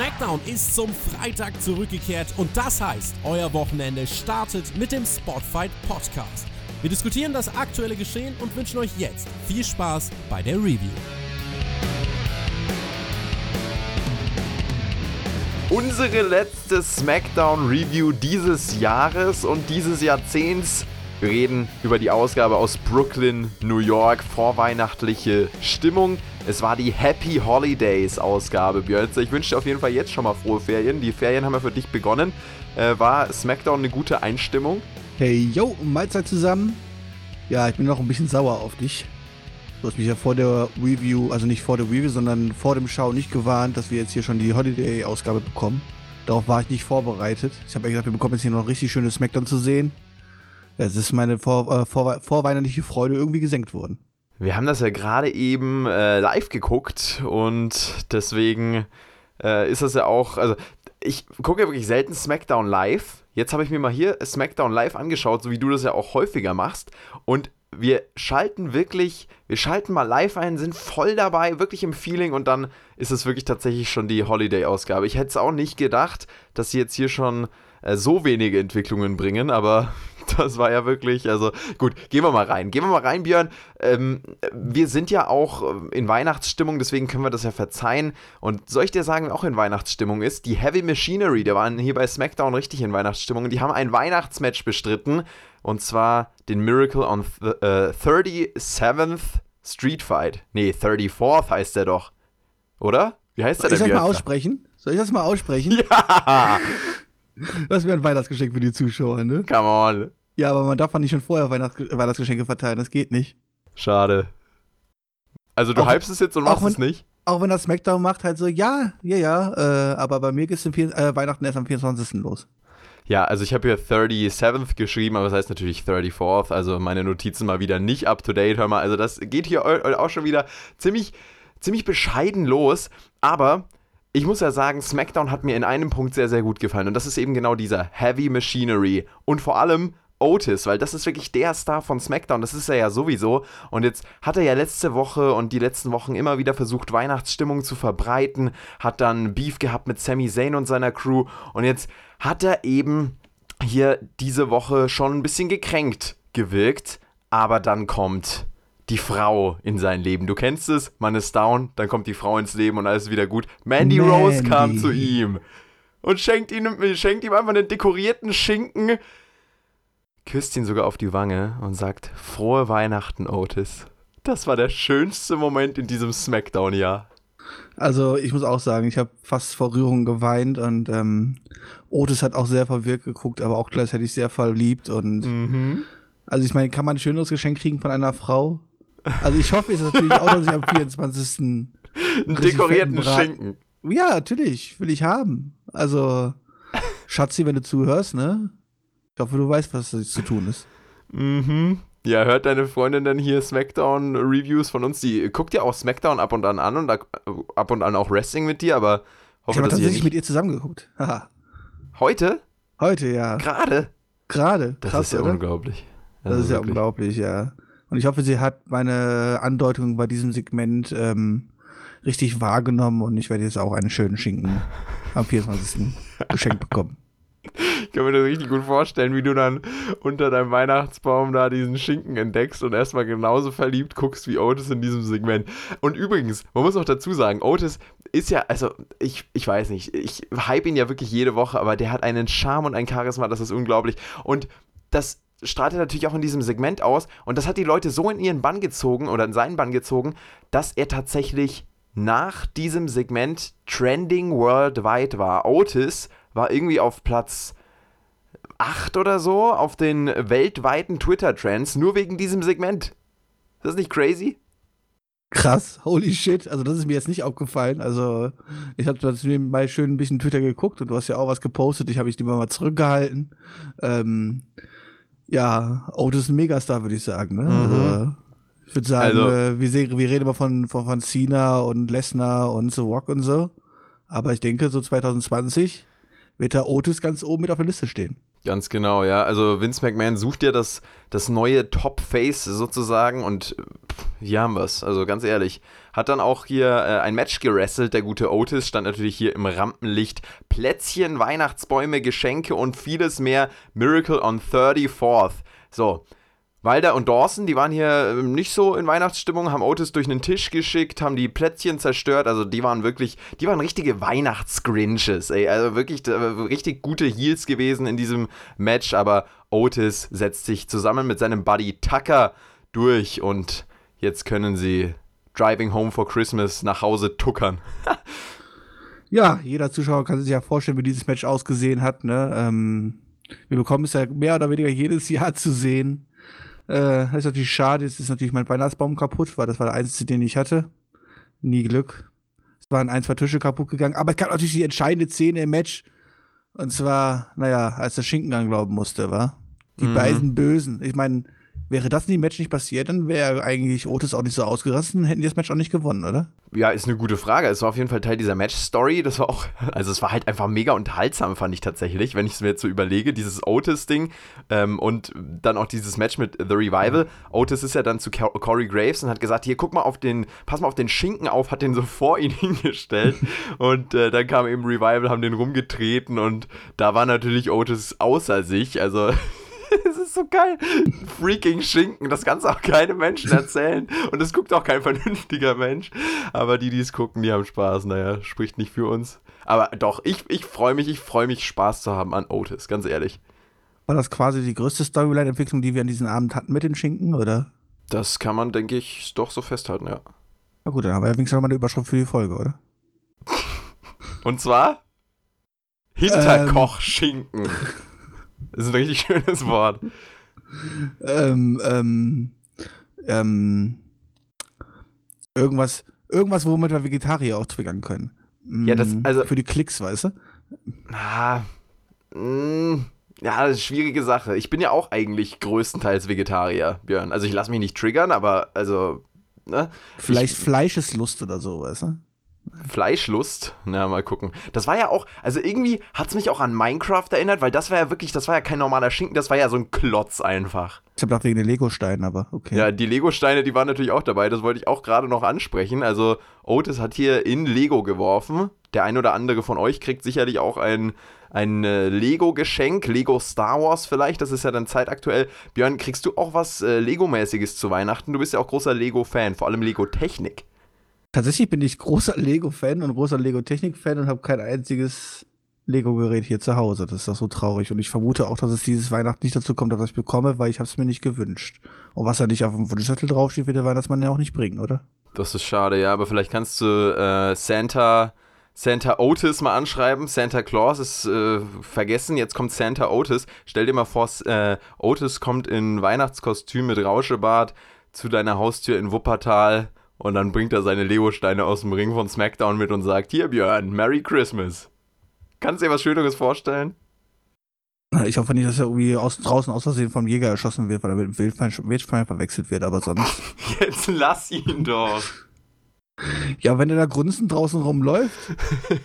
SmackDown ist zum Freitag zurückgekehrt und das heißt, euer Wochenende startet mit dem Spotfight Podcast. Wir diskutieren das aktuelle Geschehen und wünschen euch jetzt viel Spaß bei der Review. Unsere letzte SmackDown-Review dieses Jahres und dieses Jahrzehnts. Wir reden über die Ausgabe aus Brooklyn, New York, vorweihnachtliche Stimmung. Es war die Happy Holidays Ausgabe, Björn. Ich wünsche dir auf jeden Fall jetzt schon mal frohe Ferien. Die Ferien haben ja für dich begonnen. Äh, war SmackDown eine gute Einstimmung? Hey, yo, Mahlzeit zusammen. Ja, ich bin noch ein bisschen sauer auf dich. Du hast mich ja vor der Review, also nicht vor der Review, sondern vor dem Show nicht gewarnt, dass wir jetzt hier schon die Holiday-Ausgabe bekommen. Darauf war ich nicht vorbereitet. Ich habe ja gesagt, wir bekommen jetzt hier noch richtig schöne Smackdown zu sehen. Es ist meine vor, äh, vor, vorweihnachtliche Freude irgendwie gesenkt worden. Wir haben das ja gerade eben äh, live geguckt und deswegen äh, ist das ja auch, also ich gucke ja wirklich selten SmackDown live. Jetzt habe ich mir mal hier SmackDown live angeschaut, so wie du das ja auch häufiger machst. Und wir schalten wirklich, wir schalten mal live ein, sind voll dabei, wirklich im Feeling und dann ist es wirklich tatsächlich schon die Holiday-Ausgabe. Ich hätte es auch nicht gedacht, dass sie jetzt hier schon äh, so wenige Entwicklungen bringen, aber das war ja wirklich, also gut, gehen wir mal rein. Gehen wir mal rein, Björn. Ähm, wir sind ja auch äh, in Weihnachtsstimmung, deswegen können wir das ja verzeihen. Und soll ich dir sagen, wer auch in Weihnachtsstimmung ist? Die Heavy Machinery, der waren hier bei SmackDown richtig in Weihnachtsstimmung und die haben ein Weihnachtsmatch bestritten und zwar den Miracle on th äh, 37th Street Fight. Nee, 34th heißt der doch. Oder? Wie heißt der denn? Soll ich das mal aussprechen? Soll ich das mal aussprechen? Ja! Das wäre ein Weihnachtsgeschenk für die Zuschauer, ne? Come on. Ja, aber man darf man nicht schon vorher Weihnachts Weihnachtsgeschenke verteilen, das geht nicht. Schade. Also du auch, hypst es jetzt und machst wenn, es nicht? Auch wenn das SmackDown macht, halt so, ja, ja, ja, äh, aber bei mir geht es äh, Weihnachten erst am 24. los. Ja, also ich habe hier 37th geschrieben, aber das heißt natürlich 34th, also meine Notizen mal wieder nicht up to date, hör mal, also das geht hier auch schon wieder ziemlich, ziemlich bescheiden los, aber ich muss ja sagen, SmackDown hat mir in einem Punkt sehr, sehr gut gefallen und das ist eben genau dieser Heavy Machinery und vor allem Otis, weil das ist wirklich der Star von SmackDown, das ist er ja sowieso. Und jetzt hat er ja letzte Woche und die letzten Wochen immer wieder versucht, Weihnachtsstimmung zu verbreiten, hat dann Beef gehabt mit Sami Zayn und seiner Crew und jetzt hat er eben hier diese Woche schon ein bisschen gekränkt gewirkt, aber dann kommt die Frau in sein Leben. Du kennst es, man ist down, dann kommt die Frau ins Leben und alles wieder gut. Mandy, Mandy. Rose kam zu ihm und schenkt ihm, schenkt ihm einfach einen dekorierten Schinken, küsst ihn sogar auf die Wange und sagt: Frohe Weihnachten, Otis. Das war der schönste Moment in diesem Smackdown-Jahr. Also ich muss auch sagen, ich habe fast vor Rührung geweint und ähm, Otis hat auch sehr verwirrt geguckt, aber auch gleichzeitig sehr verliebt und mhm. also ich meine, kann man ein schöneres Geschenk kriegen von einer Frau? Also ich hoffe es natürlich auch, dass ich am 24. einen dekorierten Schinken. Ja, natürlich, will ich haben. Also Schatzi, wenn du zuhörst, ne? Ich hoffe, du weißt, was zu tun ist. Mhm. Ja, hört deine Freundin denn hier Smackdown-Reviews von uns? Die guckt ja auch Smackdown ab und an an und ab und an auch Wrestling mit dir, aber hoffe, ich habe tatsächlich nicht... mit ihr zusammengeguckt. Haha. Heute? Heute, ja. Gerade? Gerade. Das Krass, ist ja oder? unglaublich. Das, das ist ja wirklich. unglaublich, ja. Und ich hoffe, sie hat meine Andeutung bei diesem Segment ähm, richtig wahrgenommen und ich werde jetzt auch einen schönen Schinken am 24. geschenkt bekommen. Ich kann mir das richtig gut vorstellen, wie du dann unter deinem Weihnachtsbaum da diesen Schinken entdeckst und erstmal genauso verliebt guckst wie Otis in diesem Segment. Und übrigens, man muss auch dazu sagen, Otis ist ja, also ich, ich weiß nicht, ich hype ihn ja wirklich jede Woche, aber der hat einen Charme und ein Charisma, das ist unglaublich. Und das strahlt er natürlich auch in diesem Segment aus und das hat die Leute so in ihren Bann gezogen oder in seinen Bann gezogen, dass er tatsächlich nach diesem Segment trending worldwide war. Otis war irgendwie auf Platz 8 oder so auf den weltweiten Twitter-Trends, nur wegen diesem Segment. Ist das nicht crazy? Krass, holy shit. Also, das ist mir jetzt nicht aufgefallen. Also, ich habe das mal schön ein bisschen Twitter geguckt und du hast ja auch was gepostet. Ich habe mich lieber mal zurückgehalten. Ähm, ja, Otis ist ein Megastar, würde ich sagen. Ne? Mhm. Also, ich würde sagen, also, äh, wir, wir reden immer von, von, von Cena und Lesnar und The Rock und so. Aber ich denke, so 2020 wird der Otis ganz oben mit auf der Liste stehen. Ganz genau, ja. Also Vince McMahon sucht ja das, das neue Top-Face sozusagen und pff, hier haben wir es. Also ganz ehrlich. Hat dann auch hier äh, ein Match gerasselt, der gute Otis, stand natürlich hier im Rampenlicht. Plätzchen, Weihnachtsbäume, Geschenke und vieles mehr. Miracle on 34th. So, Walder und Dawson, die waren hier ähm, nicht so in Weihnachtsstimmung, haben Otis durch einen Tisch geschickt, haben die Plätzchen zerstört. Also die waren wirklich, die waren richtige Weihnachtsgrinches, ey. Also wirklich äh, richtig gute Heels gewesen in diesem Match. Aber Otis setzt sich zusammen mit seinem Buddy Tucker durch und jetzt können sie Driving Home for Christmas nach Hause tuckern. ja, jeder Zuschauer kann sich ja vorstellen, wie dieses Match ausgesehen hat. Ne? Ähm, wir bekommen es ja mehr oder weniger jedes Jahr zu sehen. Äh, das ist natürlich schade. Jetzt ist natürlich mein Weihnachtsbaum kaputt, weil das war der einzige, den ich hatte. Nie Glück. Es waren ein, zwei Tische kaputt gegangen. Aber es gab natürlich die entscheidende Szene im Match. Und zwar, naja, als der Schinken anglauben musste, war. Die mhm. beiden Bösen. Ich meine, Wäre das in dem Match nicht passiert, dann wäre eigentlich Otis auch nicht so ausgerastet und hätten die das Match auch nicht gewonnen, oder? Ja, ist eine gute Frage. Es war auf jeden Fall Teil dieser Match-Story. Das war auch, also es war halt einfach mega unterhaltsam, fand ich tatsächlich, wenn ich es mir jetzt so überlege, dieses Otis-Ding ähm, und dann auch dieses Match mit The Revival. Otis ist ja dann zu Corey Graves und hat gesagt, hier, guck mal auf den, pass mal auf den Schinken auf, hat den so vor ihn hingestellt und äh, dann kam eben Revival, haben den rumgetreten und da war natürlich Otis außer sich, also so geil. Freaking Schinken, das kannst auch keine Menschen erzählen. Und das guckt auch kein vernünftiger Mensch. Aber die, die es gucken, die haben Spaß. Naja, spricht nicht für uns. Aber doch, ich, ich freue mich, ich freue mich, Spaß zu haben an Otis, ganz ehrlich. War das quasi die größte Storyline-Entwicklung, die wir an diesem Abend hatten mit den Schinken, oder? Das kann man, denke ich, doch so festhalten, ja. Na gut, dann haben wir wenigstens mal eine Überschrift für die Folge, oder? Und zwar Hinterkochschinken. Ähm. Das ist ein richtig schönes Wort. ähm, ähm, ähm, irgendwas, irgendwas, womit wir Vegetarier auch triggern können. Ja, das, also. Für die Klicks, weißt du? Ah, mh, mm, ja, das ist eine schwierige Sache. Ich bin ja auch eigentlich größtenteils Vegetarier, Björn. Also ich lasse mich nicht triggern, aber also, ne? Vielleicht ich, Fleischeslust oder so, weißt du? Fleischlust. Na, mal gucken. Das war ja auch, also irgendwie hat es mich auch an Minecraft erinnert, weil das war ja wirklich, das war ja kein normaler Schinken, das war ja so ein Klotz einfach. Ich habe gedacht wegen den Lego-Steinen, aber okay. Ja, die Lego-Steine, die waren natürlich auch dabei, das wollte ich auch gerade noch ansprechen. Also Otis hat hier in Lego geworfen. Der ein oder andere von euch kriegt sicherlich auch ein, ein äh, Lego-Geschenk, Lego Star Wars vielleicht, das ist ja dann zeitaktuell. Björn, kriegst du auch was äh, Lego-mäßiges zu Weihnachten? Du bist ja auch großer Lego-Fan, vor allem Lego-Technik. Tatsächlich bin ich großer Lego-Fan und großer Lego-Technik-Fan und habe kein einziges Lego-Gerät hier zu Hause. Das ist doch so traurig. Und ich vermute auch, dass es dieses Weihnachten nicht dazu kommt, dass ich bekomme, weil ich habe es mir nicht gewünscht. Und was da nicht auf dem Wunschzettel draufsteht, wird der Weihnachtsmann ja auch nicht bringen, oder? Das ist schade, ja. Aber vielleicht kannst du äh, Santa, Santa Otis mal anschreiben. Santa Claus ist äh, vergessen. Jetzt kommt Santa Otis. Stell dir mal vor, äh, Otis kommt in Weihnachtskostüm mit Rauschebart zu deiner Haustür in Wuppertal und dann bringt er seine Lego-Steine aus dem Ring von SmackDown mit und sagt: Hier, Björn, Merry Christmas. Kannst du dir was Schöneres vorstellen? Ich hoffe nicht, dass er irgendwie aus, draußen aus Versehen vom Jäger erschossen wird, weil er mit dem Wildschwein, Wildschwein verwechselt wird, aber sonst. Jetzt lass ihn doch. Ja, wenn er da grunzend draußen rumläuft,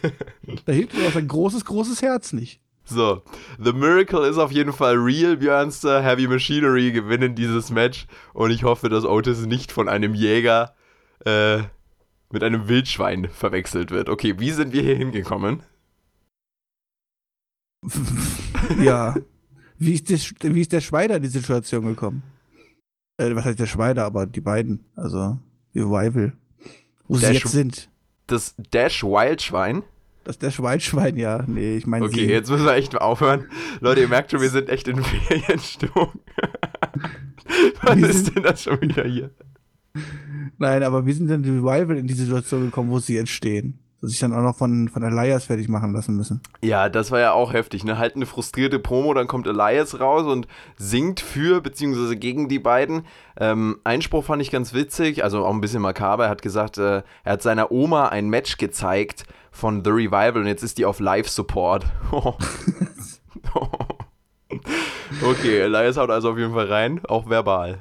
da hilft mir auch sein großes, großes Herz nicht. So, The Miracle ist auf jeden Fall real, Björnster. Heavy Machinery gewinnen dieses Match und ich hoffe, dass Otis nicht von einem Jäger äh, mit einem Wildschwein verwechselt wird. Okay, wie sind wir hier hingekommen? ja. Wie ist, das, wie ist der Schweider in die Situation gekommen? Äh, was heißt der Schweider, aber die beiden, also Revival. Wo Dash, sie jetzt sind. Das Dash Wildschwein? Das Dash Wildschwein, ja. Nee, ich meine. Okay, sie. jetzt müssen wir echt aufhören. Leute, ihr merkt schon, wir sind echt in Ferienstimmung. was ist denn das schon wieder hier? Nein, aber wie sind denn die Revival in die Situation gekommen, wo sie jetzt stehen? Dass sich dann auch noch von, von Elias fertig machen lassen müssen. Ja, das war ja auch heftig, ne? Halt eine frustrierte Promo, dann kommt Elias raus und singt für bzw. gegen die beiden. Ähm, Einspruch fand ich ganz witzig, also auch ein bisschen makaber. Er hat gesagt, äh, er hat seiner Oma ein Match gezeigt von The Revival und jetzt ist die auf Live-Support. okay, Elias haut also auf jeden Fall rein, auch verbal.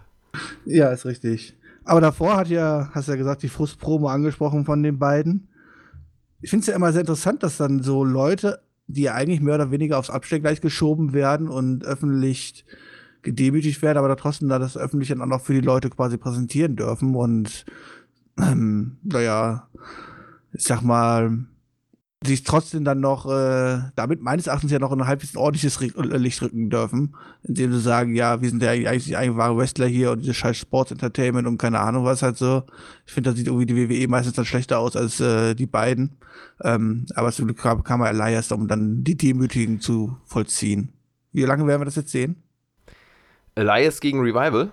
Ja, ist richtig. Aber davor hat ja, hast ja gesagt, die Frustpromo angesprochen von den beiden. Ich finde es ja immer sehr interessant, dass dann so Leute die eigentlich mehr oder weniger aufs Abstellgleis geschoben werden und öffentlich gedemütigt werden, aber da trotzdem da das öffentlich dann auch noch für die Leute quasi präsentieren dürfen und ähm, naja, ich sag mal, sich trotzdem dann noch, äh, damit meines Erachtens ja noch ein halbwegs ordentliches äh, Licht rücken dürfen, indem sie sagen, ja, wir sind ja eigentlich die eigentlich wahre Wrestler hier und dieses scheiß Sports Entertainment und keine Ahnung was halt so. Ich finde, da sieht irgendwie die WWE meistens dann schlechter aus als äh, die beiden. Ähm, aber zum Glück kam er Elias, um dann die Demütigen zu vollziehen. Wie lange werden wir das jetzt sehen? Elias gegen Revival?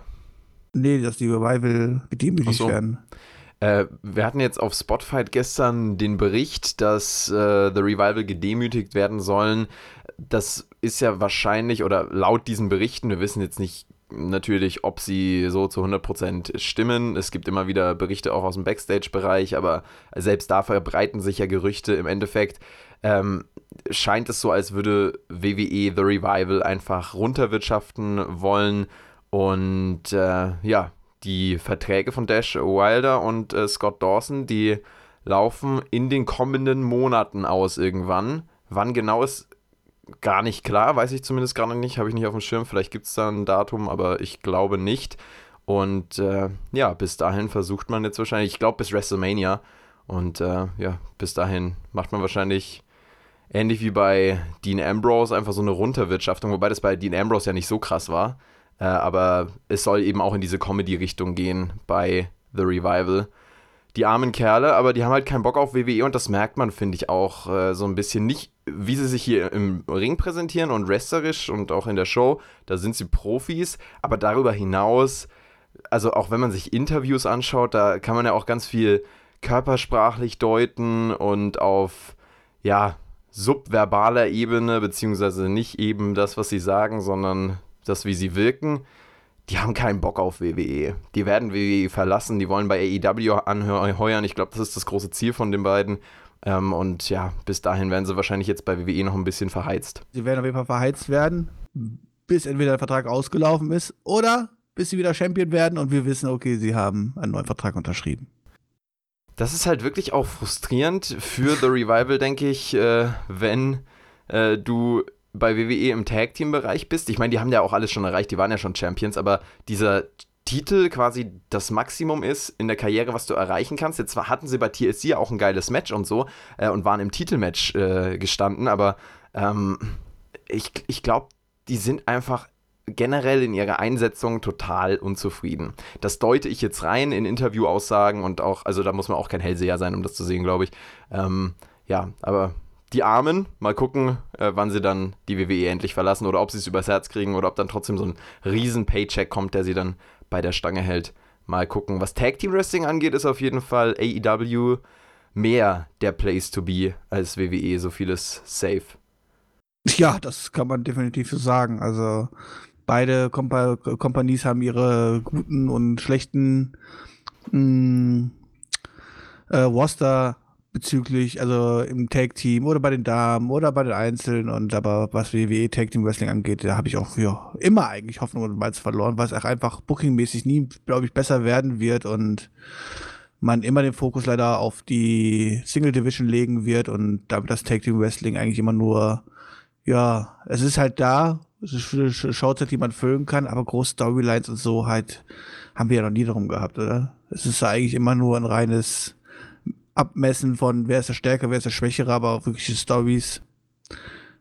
Nee, dass die Revival gedemütigt so. werden. Äh, wir hatten jetzt auf Spotfight gestern den Bericht, dass äh, The Revival gedemütigt werden sollen. Das ist ja wahrscheinlich, oder laut diesen Berichten, wir wissen jetzt nicht natürlich, ob sie so zu 100% stimmen. Es gibt immer wieder Berichte auch aus dem Backstage-Bereich, aber selbst da verbreiten sich ja Gerüchte im Endeffekt. Ähm, scheint es so, als würde WWE The Revival einfach runterwirtschaften wollen und äh, ja, die Verträge von Dash Wilder und äh, Scott Dawson, die laufen in den kommenden Monaten aus irgendwann. Wann genau ist gar nicht klar, weiß ich zumindest gerade nicht, habe ich nicht auf dem Schirm. Vielleicht gibt es da ein Datum, aber ich glaube nicht. Und äh, ja, bis dahin versucht man jetzt wahrscheinlich, ich glaube bis WrestleMania. Und äh, ja, bis dahin macht man wahrscheinlich ähnlich wie bei Dean Ambrose einfach so eine Runterwirtschaftung, wobei das bei Dean Ambrose ja nicht so krass war. Äh, aber es soll eben auch in diese Comedy-Richtung gehen bei The Revival. Die armen Kerle, aber die haben halt keinen Bock auf WWE und das merkt man, finde ich, auch äh, so ein bisschen nicht, wie sie sich hier im Ring präsentieren und wrestlerisch und auch in der Show. Da sind sie Profis, aber darüber hinaus, also auch wenn man sich Interviews anschaut, da kann man ja auch ganz viel körpersprachlich deuten und auf, ja, subverbaler Ebene, beziehungsweise nicht eben das, was sie sagen, sondern das, wie sie wirken, die haben keinen Bock auf WWE. Die werden WWE verlassen, die wollen bei AEW anheuern. Ich glaube, das ist das große Ziel von den beiden. Ähm, und ja, bis dahin werden sie wahrscheinlich jetzt bei WWE noch ein bisschen verheizt. Sie werden auf jeden Fall verheizt werden, bis entweder der Vertrag ausgelaufen ist oder bis sie wieder Champion werden und wir wissen, okay, sie haben einen neuen Vertrag unterschrieben. Das ist halt wirklich auch frustrierend für The Revival, denke ich, äh, wenn äh, du bei WWE im Tag Team Bereich bist. Ich meine, die haben ja auch alles schon erreicht, die waren ja schon Champions, aber dieser Titel quasi das Maximum ist in der Karriere, was du erreichen kannst. Jetzt hatten sie bei TSC auch ein geiles Match und so äh, und waren im Titelmatch äh, gestanden, aber ähm, ich, ich glaube, die sind einfach generell in ihrer Einsetzung total unzufrieden. Das deute ich jetzt rein in Interviewaussagen und auch, also da muss man auch kein Hellseher sein, um das zu sehen, glaube ich. Ähm, ja, aber die Armen, mal gucken, äh, wann sie dann die WWE endlich verlassen oder ob sie es übers Herz kriegen oder ob dann trotzdem so ein riesen Paycheck kommt, der sie dann bei der Stange hält. Mal gucken. Was Tag Team Wrestling angeht, ist auf jeden Fall AEW mehr der Place to be als WWE, so vieles safe. Ja, das kann man definitiv so sagen. Also beide Kompa Companies haben ihre guten und schlechten mh, mm, äh, Roster bezüglich, also im Tag Team oder bei den Damen oder bei den Einzelnen und aber was WWE Tag Team Wrestling angeht, da habe ich auch ja, immer eigentlich Hoffnung und Malz verloren, es auch einfach bookingmäßig nie, glaube ich, besser werden wird und man immer den Fokus leider auf die Single Division legen wird und damit das Tag Team Wrestling eigentlich immer nur, ja, es ist halt da, es ist eine Showzeit, die man füllen kann, aber große Storylines und so halt haben wir ja noch nie darum gehabt, oder? Es ist eigentlich immer nur ein reines Abmessen von wer ist der Stärker, wer ist der Schwächere, aber auch wirkliche Stories.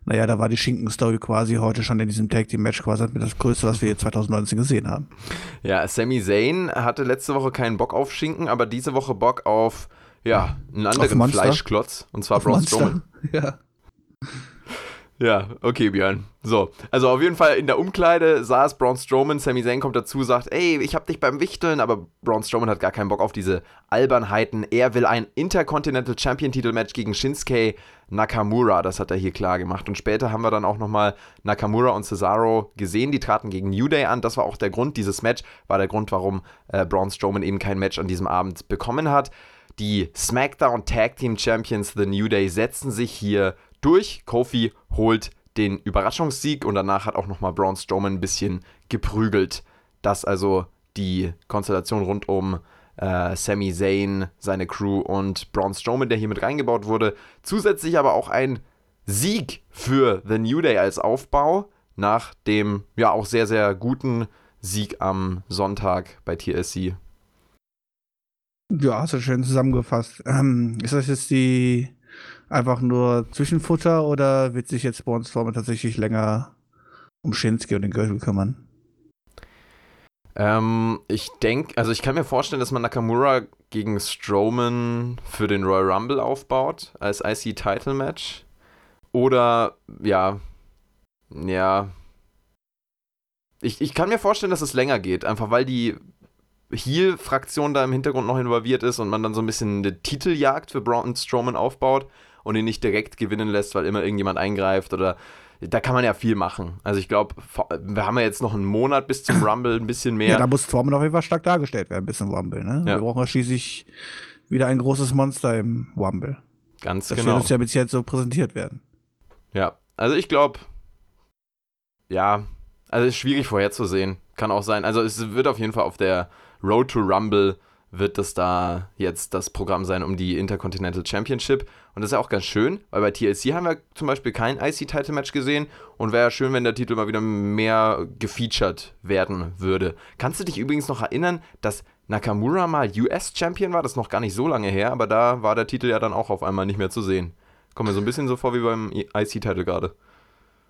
Naja, da war die Schinken-Story quasi heute schon in diesem Tag Team Match quasi das Größte, was wir jetzt 2019 gesehen haben. Ja, Sami Zayn hatte letzte Woche keinen Bock auf Schinken, aber diese Woche Bock auf, ja, einen anderen Fleischklotz. Und zwar Braun Strowman. Ja. Ja, okay, Björn. So, also auf jeden Fall in der Umkleide saß Braun Strowman, Sami Zayn kommt dazu, sagt, ey, ich hab dich beim Wichteln, aber Braun Strowman hat gar keinen Bock auf diese Albernheiten. Er will ein Intercontinental Champion Titelmatch gegen Shinsuke Nakamura, das hat er hier klar gemacht. Und später haben wir dann auch nochmal Nakamura und Cesaro gesehen, die traten gegen New Day an. Das war auch der Grund, dieses Match war der Grund, warum äh, Braun Strowman eben kein Match an diesem Abend bekommen hat. Die SmackDown Tag Team Champions The New Day setzen sich hier durch. Kofi holt den Überraschungssieg und danach hat auch nochmal Braun Strowman ein bisschen geprügelt. Das also die Konstellation rund um äh, Sami Zayn, seine Crew und Braun Strowman, der hier mit reingebaut wurde. Zusätzlich aber auch ein Sieg für The New Day als Aufbau nach dem ja auch sehr, sehr guten Sieg am Sonntag bei TSC. Ja, hast du schön zusammengefasst. Ähm, ist das jetzt die einfach nur Zwischenfutter oder wird sich jetzt Braun Strowman tatsächlich länger um Shinsuke und den Gürtel kümmern? Ähm, ich denke, also ich kann mir vorstellen, dass man Nakamura gegen Strowman für den Royal Rumble aufbaut als IC-Title-Match. Oder, ja, ja. Ich, ich kann mir vorstellen, dass es länger geht, einfach weil die Heel-Fraktion da im Hintergrund noch involviert ist und man dann so ein bisschen eine Titeljagd für Braun Strowman aufbaut und ihn nicht direkt gewinnen lässt, weil immer irgendjemand eingreift oder da kann man ja viel machen. Also ich glaube, wir haben ja jetzt noch einen Monat bis zum Rumble, ein bisschen mehr. Ja, da muss Strowman auf jeden Fall stark dargestellt werden, bis zum Rumble. Ne? Ja. Wir brauchen ja schließlich wieder ein großes Monster im Rumble. Ganz das genau. Das wird uns ja bis jetzt so präsentiert werden. Ja, also ich glaube, ja, also es ist schwierig vorherzusehen. Kann auch sein. Also es wird auf jeden Fall auf der Road to Rumble wird das da jetzt das Programm sein um die Intercontinental Championship. Und das ist ja auch ganz schön, weil bei TLC haben wir zum Beispiel kein IC-Title-Match gesehen und wäre ja schön, wenn der Titel mal wieder mehr gefeatured werden würde. Kannst du dich übrigens noch erinnern, dass Nakamura mal US-Champion war? Das ist noch gar nicht so lange her, aber da war der Titel ja dann auch auf einmal nicht mehr zu sehen. Kommt mir so ein bisschen so vor wie beim IC-Title gerade.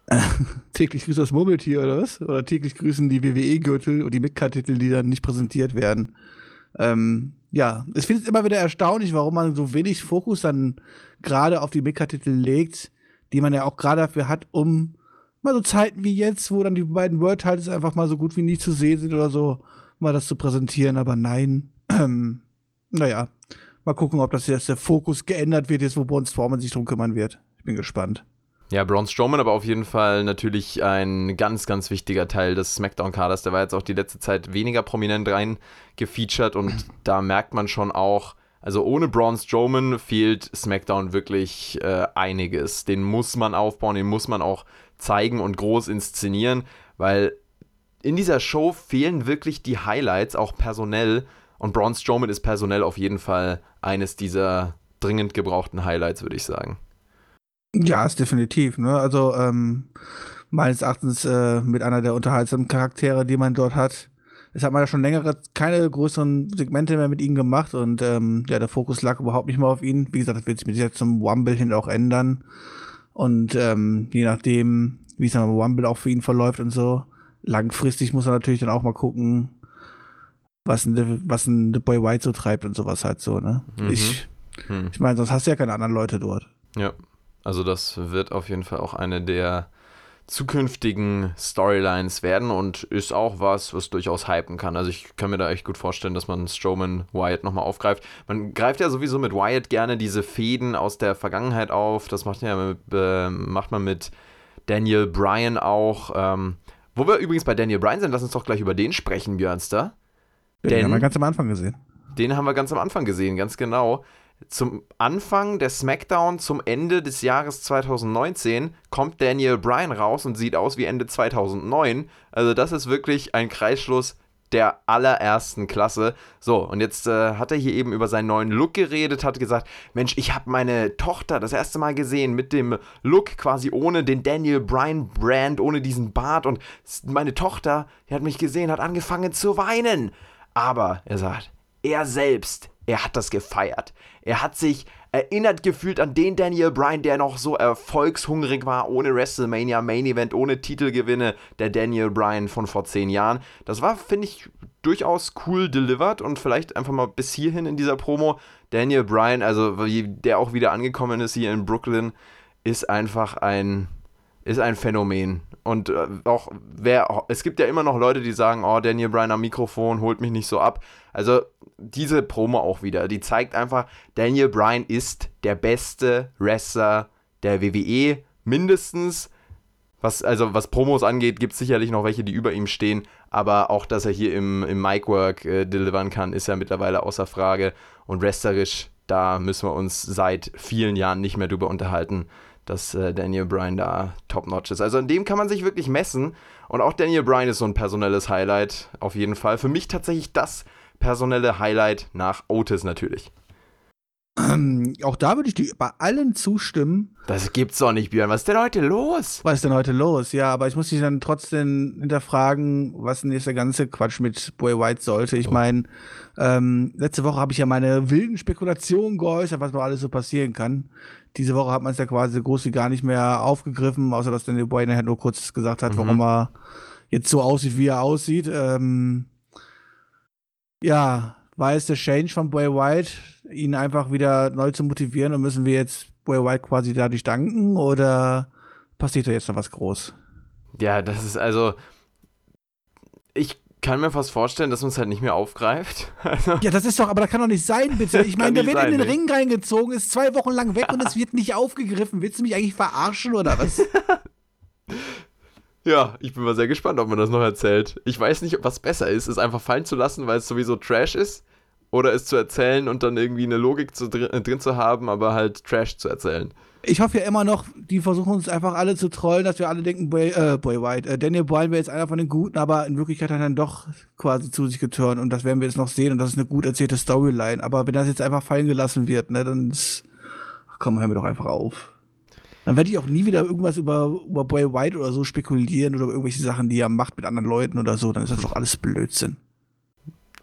täglich grüßt das Murmeltier oder was? Oder täglich grüßen die WWE-Gürtel und die Midcard-Titel, die dann nicht präsentiert werden. Ähm, ja, ich finde es immer wieder erstaunlich, warum man so wenig Fokus dann gerade auf die Mega-Titel legt, die man ja auch gerade dafür hat, um mal so Zeiten wie jetzt, wo dann die beiden World Titles einfach mal so gut wie nie zu sehen sind oder so, mal das zu präsentieren. Aber nein, ähm, naja, mal gucken, ob das jetzt der Fokus geändert wird, jetzt wo Braun Strowman sich drum kümmern wird. Ich bin gespannt. Ja, Braun Strowman aber auf jeden Fall natürlich ein ganz, ganz wichtiger Teil des SmackDown-Kaders. Der war jetzt auch die letzte Zeit weniger prominent rein gefeatured und da merkt man schon auch, also ohne Braun Strowman fehlt SmackDown wirklich äh, einiges. Den muss man aufbauen, den muss man auch zeigen und groß inszenieren, weil in dieser Show fehlen wirklich die Highlights, auch personell. Und Braun Strowman ist personell auf jeden Fall eines dieser dringend gebrauchten Highlights, würde ich sagen. Ja, ist definitiv. Ne? Also ähm, meines Erachtens äh, mit einer der unterhaltsamen Charaktere, die man dort hat. Es hat man ja schon längere keine größeren Segmente mehr mit ihm gemacht und ähm, ja, der Fokus lag überhaupt nicht mehr auf ihn. Wie gesagt, das wird sich mit jetzt zum Wumble hin auch ändern. Und ähm, je nachdem, wie es dann beim Wumble auch für ihn verläuft und so, langfristig muss er natürlich dann auch mal gucken, was ein, was ein The Boy White so treibt und sowas halt so, ne? Mhm. Ich, hm. ich meine, sonst hast du ja keine anderen Leute dort. Ja, also das wird auf jeden Fall auch eine der zukünftigen Storylines werden und ist auch was, was durchaus hypen kann. Also ich kann mir da echt gut vorstellen, dass man Strowman Wyatt nochmal aufgreift. Man greift ja sowieso mit Wyatt gerne diese Fäden aus der Vergangenheit auf. Das macht, ja mit, äh, macht man mit Daniel Bryan auch. Ähm, wo wir übrigens bei Daniel Bryan sind, lass uns doch gleich über den sprechen, Björnster. Den haben wir ganz am Anfang gesehen. Den haben wir ganz am Anfang gesehen, ganz genau zum Anfang der SmackDown zum Ende des Jahres 2019 kommt Daniel Bryan raus und sieht aus wie Ende 2009. Also das ist wirklich ein Kreisschluss der allerersten Klasse. So, und jetzt äh, hat er hier eben über seinen neuen Look geredet, hat gesagt, Mensch, ich habe meine Tochter das erste Mal gesehen mit dem Look quasi ohne den Daniel Bryan Brand, ohne diesen Bart und meine Tochter, die hat mich gesehen, hat angefangen zu weinen. Aber er sagt, er selbst, er hat das gefeiert. Er hat sich erinnert gefühlt an den Daniel Bryan, der noch so erfolgshungrig war, ohne WrestleMania Main Event, ohne Titelgewinne, der Daniel Bryan von vor zehn Jahren. Das war, finde ich, durchaus cool delivered und vielleicht einfach mal bis hierhin in dieser Promo. Daniel Bryan, also der auch wieder angekommen ist hier in Brooklyn, ist einfach ein, ist ein Phänomen. Und äh, auch wer, es gibt ja immer noch Leute, die sagen, oh, Daniel Bryan am Mikrofon holt mich nicht so ab. Also diese Promo auch wieder, die zeigt einfach, Daniel Bryan ist der beste Wrestler der WWE, mindestens. Was, also was Promos angeht, gibt es sicherlich noch welche, die über ihm stehen, aber auch, dass er hier im, im Micwork äh, delivern kann, ist ja mittlerweile außer Frage. Und wrestlerisch, da müssen wir uns seit vielen Jahren nicht mehr drüber unterhalten dass äh, Daniel Bryan da top-notch ist. Also an dem kann man sich wirklich messen. Und auch Daniel Bryan ist so ein personelles Highlight, auf jeden Fall. Für mich tatsächlich das personelle Highlight nach Otis natürlich. Ähm, auch da würde ich dir bei allen zustimmen. Das gibt's doch nicht, Björn. Was ist denn heute los? Was ist denn heute los? Ja, aber ich muss dich dann trotzdem hinterfragen, was denn jetzt der ganze Quatsch mit Boy White sollte. Ich Oh. meine, ähm, letzte Woche habe ich ja meine wilden Spekulationen geäußert, was noch alles so passieren kann. Diese Woche hat man es ja quasi so groß wie gar nicht mehr aufgegriffen, außer dass Daniel Boy nachher nur kurz gesagt hat, warum er jetzt so aussieht, wie er aussieht. Ähm, ja, war es der Change von Boy White, ihn einfach wieder neu zu motivieren und müssen wir jetzt Boy White quasi dadurch danken oder passiert da jetzt noch was groß? Ja, das ist also. Ich kann mir fast vorstellen, dass man es halt nicht mehr aufgreift. Also, Ja, das ist doch, aber das kann doch nicht sein, bitte. Ich meine, der wird in sein, den nee. Ring reingezogen, ist zwei Wochen lang weg und es wird nicht aufgegriffen. Willst du mich eigentlich verarschen oder was? ja, ich bin mal sehr gespannt, ob man das noch erzählt. Ich weiß nicht, was besser ist, es einfach fallen zu lassen, weil es sowieso Trash ist, oder es zu erzählen und dann irgendwie eine Logik zu, drin, äh, drin zu haben, aber halt Trash zu erzählen. Ich hoffe ja immer noch, die versuchen uns einfach alle zu trollen, dass wir alle denken, Boy, äh, Boy White, äh, Daniel Bryan wäre jetzt einer von den Guten, aber in Wirklichkeit hat er dann doch quasi zu sich geturnt und das werden wir jetzt noch sehen und das ist eine gut erzählte Storyline. Aber wenn das jetzt einfach fallen gelassen wird, ne, dann ist, ach komm, hör mir doch einfach auf. Dann werde ich auch nie wieder irgendwas über, über Boy White oder so spekulieren oder über irgendwelche Sachen, die er macht mit anderen Leuten oder so, dann ist das doch alles Blödsinn.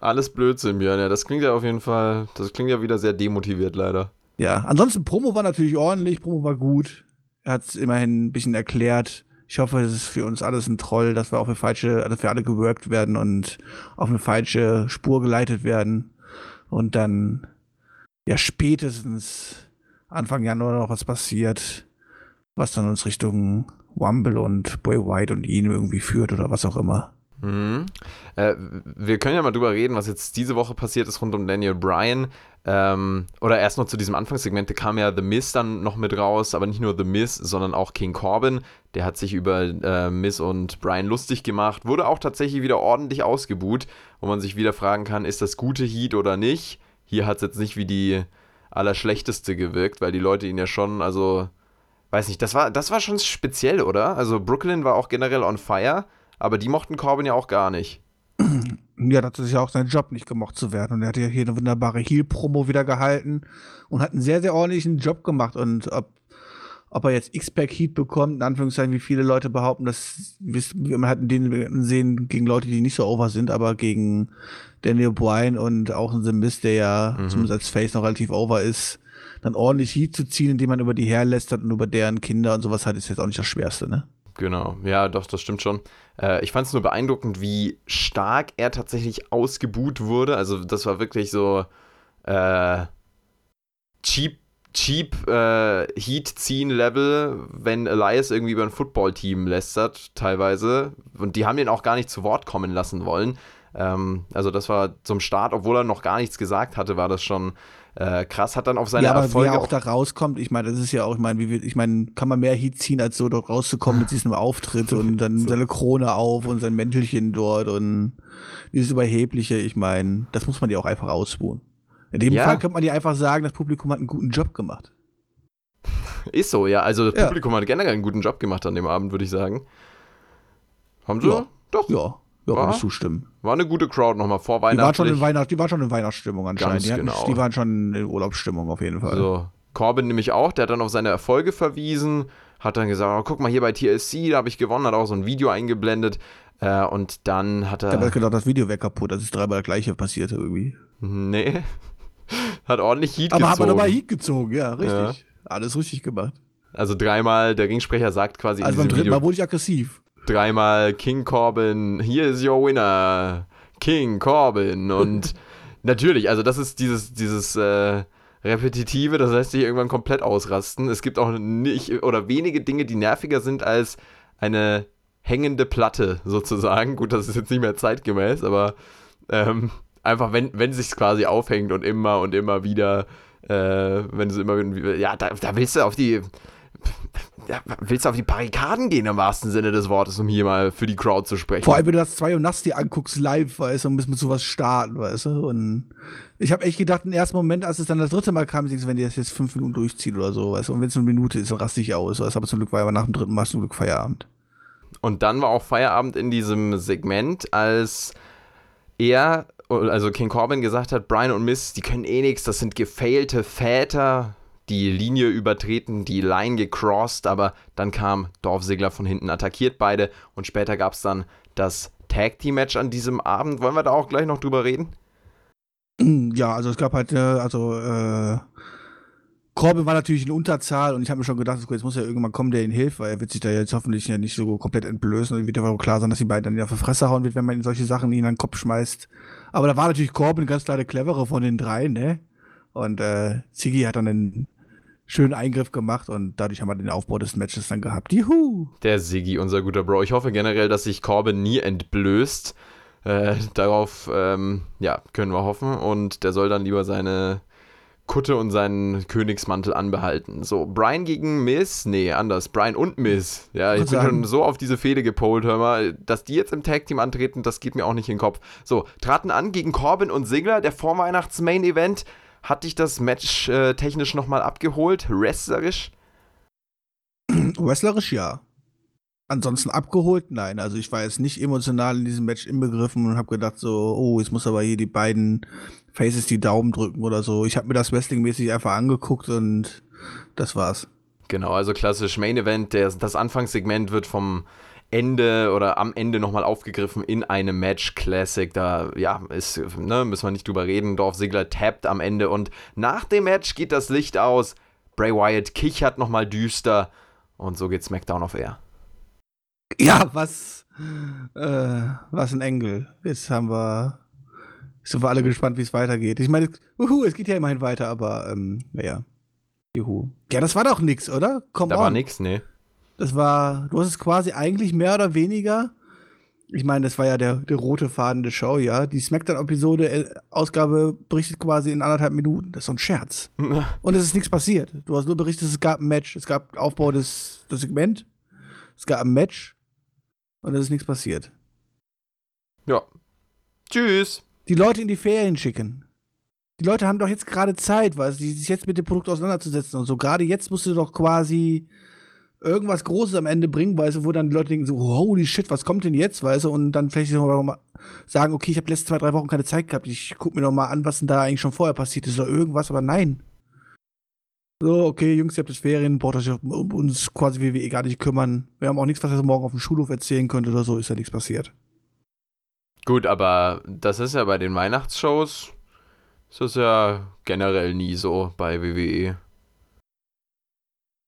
Alles Blödsinn, Björn. Ja, das klingt ja auf jeden Fall, das klingt ja wieder sehr demotiviert, leider. Ja, ansonsten Promo war natürlich ordentlich, Promo war gut. Er hat es immerhin ein bisschen erklärt. Ich hoffe, es ist für uns alles ein Troll, dass wir auf eine falsche, dass wir alle geworkt werden und auf eine falsche Spur geleitet werden. Und dann, ja, spätestens Anfang Januar noch was passiert, was dann uns Richtung Wumble und Boy White und ihn irgendwie führt oder was auch immer. Mhm. Äh, wir können ja mal drüber reden, was jetzt diese Woche passiert ist rund um Daniel Bryan. Ähm, oder erst noch zu diesem Anfangssegment, kam ja The Miz dann noch mit raus, aber nicht nur The Miz, sondern auch King Corbin. Der hat sich über äh, Miz und Bryan lustig gemacht, wurde auch tatsächlich wieder ordentlich ausgebuht, wo man sich wieder fragen kann, ist das gute Heat oder nicht? Hier hat es jetzt nicht wie die allerschlechteste gewirkt, weil die Leute ihn ja schon, also, weiß nicht, das war, das war schon speziell, oder? Also Brooklyn war auch generell on fire. Aber die mochten Corbin ja auch gar nicht. Ja, das ist ja auch sein Job, nicht gemocht zu werden. Und er hat ja hier eine wunderbare Heel-Promo wieder gehalten und hat einen sehr, sehr ordentlichen Job gemacht. Und ob, ob er jetzt X-Pack Heat bekommt, in Anführungszeichen, wie viele Leute behaupten, das wir in den sehen gegen Leute, die nicht so over sind, aber gegen Daniel Bryan und auch ein The Miz, der ja Mhm. zumindest als Face noch relativ over ist, dann ordentlich Heat zu ziehen, indem man über die herlästert und über deren Kinder und sowas hat, ist jetzt auch nicht das Schwerste, ne? Genau, ja, doch, das stimmt schon. Äh, ich fand es nur beeindruckend, wie stark er tatsächlich ausgebuht wurde. Also, das war wirklich so äh, cheap, cheap äh, Heat-Ziehen-Level, wenn Elias irgendwie über ein Football-Team lästert, teilweise. Und die haben ihn auch gar nicht zu Wort kommen lassen wollen. Ähm, also, das war zum Start, obwohl er noch gar nichts gesagt hatte, war das schon äh, krass. Hat dann auf seine ja, aber Erfolge wie er auch da rauskommt, ich meine, das ist ja auch, ich meine, wie wir, ich meine, kann man mehr Heat ziehen, als so dort rauszukommen mit diesem Auftritt und dann seine Krone auf und sein Mäntelchen dort und dieses Überhebliche, ich meine, das muss man ja auch einfach ausruhen. In dem Ja. Fall könnte man ja einfach sagen, das Publikum hat einen guten Job gemacht. Ist so, ja. Also das Ja. Publikum hat generell einen guten Job gemacht an dem Abend, würde ich sagen. Haben sie? Ja. Doch. Ja, ja, War? ich zustimmen. War eine gute Crowd nochmal vor Die waren, schon in Weihnachten. Weihnacht, die waren schon in Weihnachtsstimmung anscheinend. Die, hatten, genau. die waren schon in Urlaubsstimmung auf jeden Fall. So. Corbin nämlich auch, der hat dann auf seine Erfolge verwiesen, hat dann gesagt, oh, guck mal hier bei TLC, da habe ich gewonnen, hat auch so ein Video eingeblendet. Äh, und dann hat Ich habe er. gedacht, das Video wäre kaputt, das ist dreimal das gleiche passierte irgendwie. Nee. hat ordentlich Heat Aber hat man gezogen. dabei Heat gezogen, ja, richtig. Alles richtig gemacht. Also dreimal, der Ringsprecher sagt quasi Also beim dritten Mal wurde ich aggressiv. Dreimal King Corbin, here is your winner, King Corbin. Und natürlich, also das ist dieses, dieses äh, Repetitive, das lässt sich irgendwann komplett ausrasten. Es gibt auch nicht oder wenige Dinge, die nerviger sind als eine hängende Platte sozusagen. Gut, das ist jetzt nicht mehr zeitgemäß, aber ähm, einfach, wenn, wenn sich quasi aufhängt und immer und immer wieder, äh, wenn du immer irgendwie, ja, da, da willst du auf die, ja, willst du auf die Barrikaden gehen im wahrsten Sinne des Wortes, um hier mal für die Crowd zu sprechen. Vor allem, wenn du das 2 und nachts dir anguckst live, weißt du, und bist mit sowas starten, weißt du. Und ich habe echt gedacht, im ersten Moment, als es dann das dritte Mal kam, denkst du, wenn die das jetzt fünf Minuten durchzieht oder so, weißt du, und wenn es eine Minute ist, dann raste ich aus, weißt du, aber zum Glück war aber nach dem dritten Mal zum Glück Feierabend. Und dann war auch Feierabend in diesem Segment, als er also King Corbin gesagt hat, Brian und Miss, die können eh nichts, das sind gefailte Väter, die Linie übertreten, die Line gecrossed, aber dann kam Dorf Ziggler von hinten, attackiert beide und später gab es dann das Tag Team Match an diesem Abend. Wollen wir da auch gleich noch drüber reden? Ja, also es gab halt, äh, also äh, Corbin war natürlich in Unterzahl und ich habe mir schon gedacht, jetzt muss ja irgendwann kommen, der ihn hilft, weil er wird sich da jetzt hoffentlich ja nicht so komplett entblößen und wird ja wohl klar sein, dass die beiden dann ja auf die Fresse hauen wird, wenn man in solche Sachen ihn an den Kopf schmeißt. Aber da war natürlich Corbin ganz klar der clevere von den dreien, ne? Und äh, Ziggy hat dann einen schönen Eingriff gemacht und dadurch haben wir den Aufbau des Matches dann gehabt. Juhu! Der Siggy, unser guter Bro. Ich hoffe generell, dass sich Corbin nie entblößt. Äh, darauf, ähm, ja, können wir hoffen. Und der soll dann lieber seine Kutte und seinen Königsmantel anbehalten. So, Brian gegen Miss? Nee, anders. Brian und Miss. Ja, ich bin schon so auf diese Fehde gepolt, hör mal. Dass die jetzt im Tag-Team antreten, das geht mir auch nicht in den Kopf. So, traten an gegen Corbin und Sigler, der Vorweihnachts-Main-Event. Hat dich das Match äh, technisch nochmal abgeholt? Wrestlerisch? Wrestlerisch ja. Ansonsten abgeholt? Nein. Also ich war jetzt nicht emotional in diesem Match inbegriffen und habe gedacht so, oh, jetzt muss aber hier die beiden Faces die Daumen drücken oder so. Ich habe mir das Wrestling-mäßig einfach angeguckt und das war's. Genau, also klassisch Main Event. Der, das Anfangssegment wird vom Ende oder am Ende nochmal aufgegriffen in einem Match Classic. Da, ja, ist, ne, müssen wir nicht drüber reden. Dorf Ziggler tappt am Ende und nach dem Match geht das Licht aus. Bray Wyatt kichert nochmal düster und so geht SmackDown auf Air. Ja, was, äh, was ein Engel. Jetzt haben wir, sind wir alle gespannt, wie es weitergeht. Ich meine, uhu, es geht ja immerhin weiter, aber, ähm, naja. Juhu. Ja, das war doch nix, oder? Komm Da on. war nix, nee. Das war, du hast es quasi eigentlich mehr oder weniger. Ich meine, das war ja der, der rote Faden der Show, ja. Die Smackdown-Episode, äh, Ausgabe berichtet quasi in anderthalb Minuten. Das ist so ein Scherz. Und es ist nichts passiert. Du hast nur berichtet, es gab ein Match, es gab Aufbau des, des Segment, es gab ein Match und es ist nichts passiert. Ja. Tschüss. Die Leute in die Ferien schicken. Die Leute haben doch jetzt gerade Zeit, weil sie sich jetzt mit dem Produkt auseinanderzusetzen und so. Gerade jetzt musst du doch quasi irgendwas Großes am Ende bringen, weißt du, wo dann die Leute denken so, holy shit, was kommt denn jetzt, weißt du, und dann vielleicht mal sagen, okay, ich habe letzte zwei, drei Wochen keine Zeit gehabt, ich guck mir noch mal an, was denn da eigentlich schon vorher passiert ist oder irgendwas, aber nein. So, okay, Jungs, ihr habt das Ferien, braucht euch um uns quasi wie wir gar nicht kümmern. Wir haben auch nichts, was ihr morgen auf dem Schulhof erzählen könnt oder so, ist ja nichts passiert. Gut, aber das ist ja bei den Weihnachtsshows, ist das ja generell nie so bei WWE.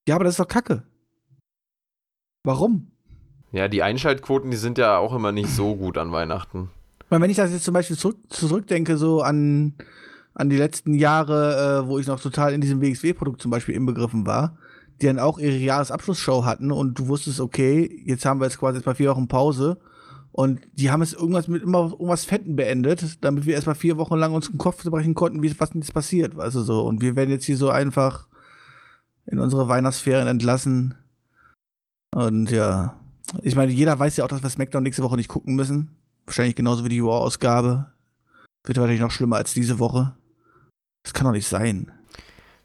Ja, aber das ist doch Kacke. Warum? Ja, die Einschaltquoten, die sind ja auch immer nicht so gut an Weihnachten. Weil wenn ich das jetzt zum Beispiel zurück, zurückdenke, so an, an die letzten Jahre, äh, wo ich noch total in diesem WXW-Produkt zum Beispiel inbegriffen war, die dann auch ihre Jahresabschlussshow hatten und du wusstest, okay, jetzt haben wir jetzt quasi erstmal vier Wochen Pause und die haben es irgendwas mit immer irgendwas Fetten beendet, damit wir erstmal vier Wochen lang uns den Kopf brechen konnten, wie was denn jetzt passiert, also so. Und wir werden jetzt hier so einfach in unsere Weihnachtsferien entlassen und ja, ich meine, jeder weiß ja auch, dass wir SmackDown nächste Woche nicht gucken müssen. Wahrscheinlich genauso wie die Raw-Ausgabe. Wird wahrscheinlich noch schlimmer als diese Woche. Das kann doch nicht sein.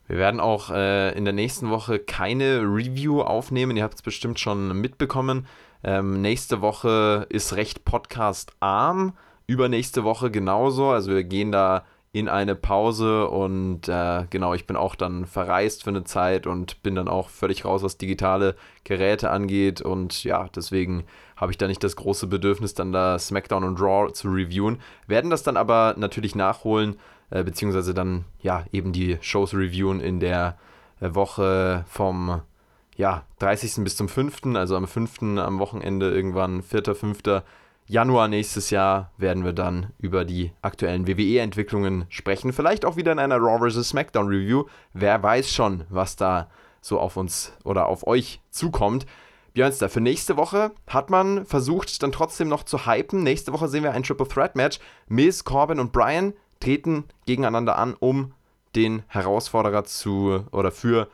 Wir werden auch äh, in der nächsten Woche keine Review aufnehmen. Ihr habt es bestimmt schon mitbekommen. Ähm, nächste Woche ist recht podcast-arm. Übernächste Woche genauso. Also wir gehen da in eine Pause und äh, genau, ich bin auch dann verreist für eine Zeit und bin dann auch völlig raus, was digitale Geräte angeht und ja, deswegen habe ich da nicht das große Bedürfnis, dann da SmackDown und Raw zu reviewen. Werden das dann aber natürlich nachholen, äh, beziehungsweise dann ja eben die Shows reviewen in der äh, Woche vom ja, 30. bis zum 5., also am 5. am Wochenende irgendwann, 4., 5. Januar nächstes Jahr werden wir dann über die aktuellen WWE-Entwicklungen sprechen. Vielleicht auch wieder in einer Raw vs. SmackDown Review. Wer weiß schon, was da so auf uns oder auf euch zukommt. Björnster, für nächste Woche hat man versucht, dann trotzdem noch zu hypen. Nächste Woche sehen wir ein Triple Threat Match. Miz, Corbin und Brian treten gegeneinander an, um den Herausforderer zu oder für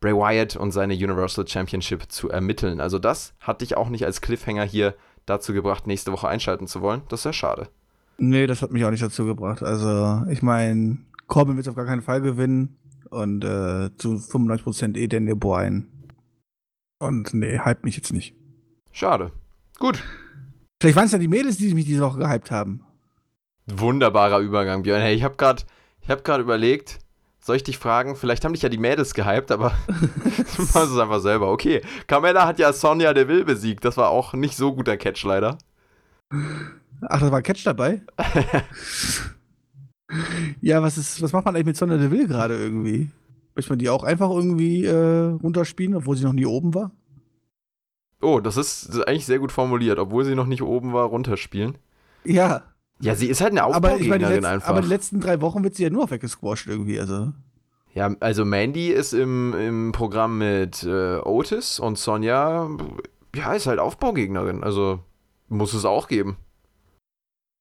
Bray Wyatt und seine Universal Championship zu ermitteln. Also das hatte ich auch nicht als Cliffhanger hier dazu gebracht, nächste Woche einschalten zu wollen. Das ist ja schade. Nee, das hat mich auch nicht dazu gebracht. Also, ich meine, Corbin wird auf gar keinen Fall gewinnen und äh, zu 95% eh Daniel Bryan. Und nee, hype mich jetzt nicht. Schade. Gut. Vielleicht waren es ja die Mädels, die mich diese Woche gehypt haben. Wunderbarer Übergang, Björn. Hey, ich habe gerade hab überlegt, soll ich dich fragen? Vielleicht haben dich ja die Mädels gehypt, aber du machst es einfach selber. Okay, Carmella hat ja Sonja Deville besiegt. Das war auch nicht so guter Catch leider. Ach, da war ein Catch dabei? ja, was, ist, was macht man eigentlich mit Sonja Deville gerade irgendwie? Möchte man die auch einfach irgendwie äh, runterspielen, obwohl sie noch nie oben war? Oh, das ist eigentlich sehr gut formuliert. Obwohl sie noch nicht oben war, runterspielen. Ja. Ja, sie ist halt eine Aufbaugegnerin aber ich meine, einfach. Aber die letzten drei Wochen wird sie ja nur weggesquasht irgendwie, also. Ja, also Mandy ist im, im Programm mit äh, Otis und Sonja, ja, ist halt Aufbaugegnerin. Also muss es auch geben.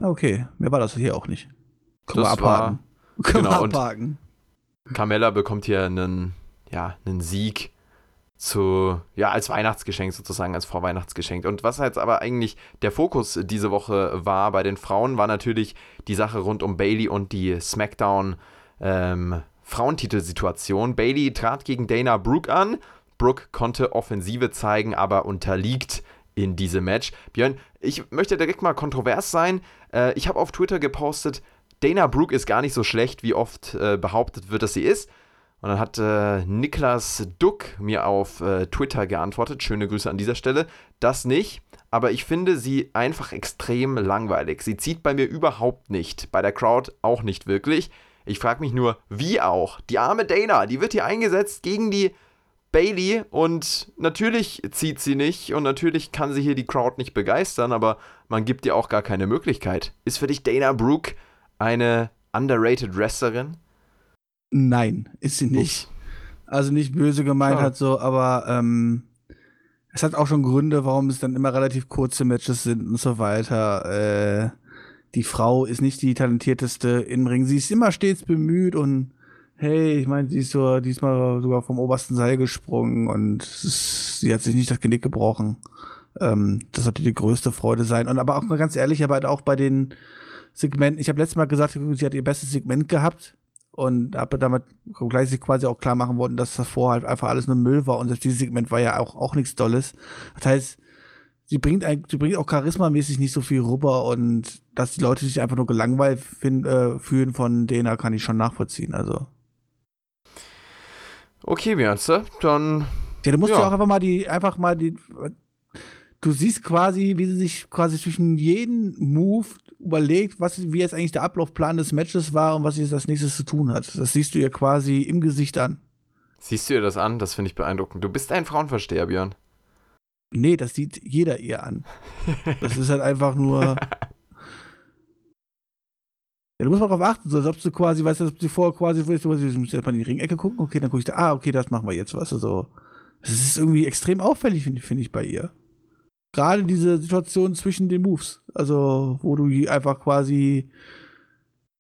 Okay, mir war das hier auch nicht. Können das wir abhaken. War, Können genau, wir abhaken. Carmella bekommt hier einen, ja, einen Sieg zu, ja, als Weihnachtsgeschenk sozusagen, als Vorweihnachtsgeschenk. Und was jetzt aber eigentlich der Fokus diese Woche war bei den Frauen, war natürlich die Sache rund um Bailey und die SmackDown ähm, Frauentitelsituation. Bailey trat gegen Dana Brooke an. Brooke konnte Offensive zeigen, aber unterliegt in diesem Match. Björn, ich möchte direkt mal kontrovers sein. Äh, ich habe auf Twitter gepostet, Dana Brooke ist gar nicht so schlecht, wie oft äh, behauptet wird, dass sie ist. Und dann hat äh, Niklas Duck mir auf äh, Twitter geantwortet. Schöne Grüße an dieser Stelle. Das nicht. Aber ich finde sie einfach extrem langweilig. Sie zieht bei mir überhaupt nicht. Bei der Crowd auch nicht wirklich. Ich frage mich nur, wie auch? Die arme Dana, die wird hier eingesetzt gegen die Bailey und natürlich zieht sie nicht und natürlich kann sie hier die Crowd nicht begeistern, aber man gibt ihr auch gar keine Möglichkeit. Ist für dich Dana Brooke eine underrated Wrestlerin? Nein, ist sie nicht. Also nicht böse gemeint oh. hat so, aber ähm, es hat auch schon Gründe, warum es dann immer relativ kurze Matches sind und so weiter. Äh, die Frau ist nicht die talentierteste im Ring. Sie ist immer stets bemüht und hey, ich meine, sie ist so diesmal sogar vom obersten Seil gesprungen und ist, sie hat sich nicht das Genick gebrochen. Ähm, das sollte die größte Freude sein. Und aber auch mal ganz ehrlich, aber auch bei den Segmenten, ich habe letztes Mal gesagt, sie hat ihr bestes Segment gehabt und habe damit gleich sich quasi auch klar machen wollen, dass davor halt einfach alles nur Müll war und das dieses Segment war ja auch, auch nichts Dolles. Das heißt, sie bringt, ein, sie bringt auch charismamäßig nicht so viel rüber und dass die Leute sich einfach nur gelangweilt find, äh, fühlen von denen, kann ich schon nachvollziehen. Also. Okay, Björnste, dann. Ja, du musst ja auch einfach mal die, einfach mal die. Du siehst quasi, wie sie sich quasi zwischen jedem Move überlegt, was, wie jetzt eigentlich der Ablaufplan des Matches war und was sie jetzt als nächstes zu tun hat. Das siehst du ihr quasi im Gesicht an. Siehst du ihr das an? Das finde ich beeindruckend. Du bist ein Frauenversteher, Björn. Nee, das sieht jeder ihr an. Das ist halt einfach nur. ja, du musst mal drauf achten, so als ob du quasi, weißt du, ob du vorher quasi, willst du musst jetzt mal in die Ringecke gucken, okay, dann gucke ich da, ah, okay, das machen wir jetzt, weißt du, so. Das ist irgendwie extrem auffällig, finde find ich, bei ihr gerade diese Situation zwischen den Moves, also wo du einfach quasi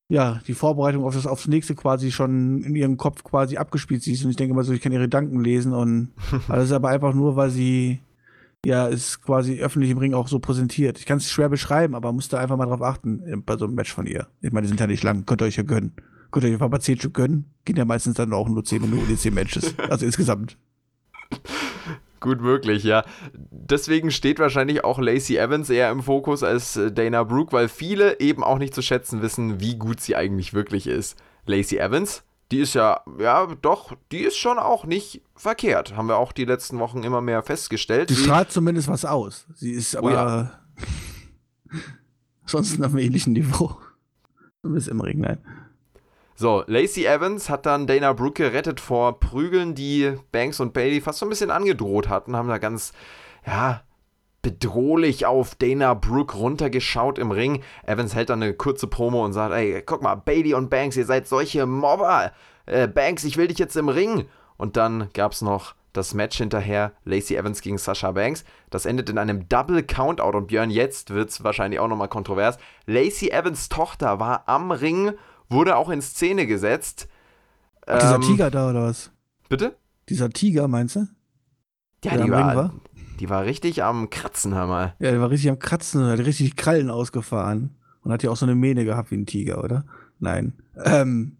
ja, die Vorbereitung auf das aufs nächste quasi schon in ihrem Kopf quasi abgespielt siehst und ich denke mal so, ich kann ihre Gedanken lesen und alles aber einfach nur, weil sie ja, ist quasi öffentlich im Ring auch so präsentiert. Ich kann es schwer beschreiben, aber musst da einfach mal drauf achten äh, bei so einem Match von ihr. Ich meine, die sind ja nicht lang, könnt ihr euch ja gönnen. Könnt ihr euch einfach mal 10 Stück gönnen. Gehen ja meistens dann auch nur 10 Minuten, die 10 Matches. Also insgesamt. Gut möglich, ja. Deswegen steht wahrscheinlich auch Lacey Evans eher im Fokus als äh, Dana Brooke, weil viele eben auch nicht zu schätzen wissen, wie gut sie eigentlich wirklich ist. Lacey Evans, die ist ja, ja, doch, die ist schon auch nicht verkehrt. Haben wir auch die letzten Wochen immer mehr festgestellt. Die strahlt zumindest was aus. Sie ist aber oh ja. sonst auf einem ähnlichen Niveau. Du bist im Ring, nein. So, Lacey Evans hat dann Dana Brooke gerettet vor Prügeln, die Banks und Bailey fast so ein bisschen angedroht hatten, haben da ganz, ja, bedrohlich auf Dana Brooke runtergeschaut im Ring. Evans hält dann eine kurze Promo und sagt, ey, guck mal, Bailey und Banks, ihr seid solche Mobber. Äh, Banks, ich will dich jetzt im Ring. Und dann gab es noch das Match hinterher, Lacey Evans gegen Sasha Banks. Das endet in einem Double Countout und Björn, jetzt wird es wahrscheinlich auch nochmal kontrovers. Lacey Evans Tochter war am Ring wurde auch in Szene gesetzt. Ach, dieser ähm, Tiger da oder was? Bitte? Dieser Tiger, meinst du? Ja, die war, war, die war richtig am Kratzen, hör mal. Ja, die war richtig am Kratzen, hat richtig die Krallen ausgefahren. Und hat ja auch so eine Mähne gehabt wie ein Tiger, oder? Nein. Ähm,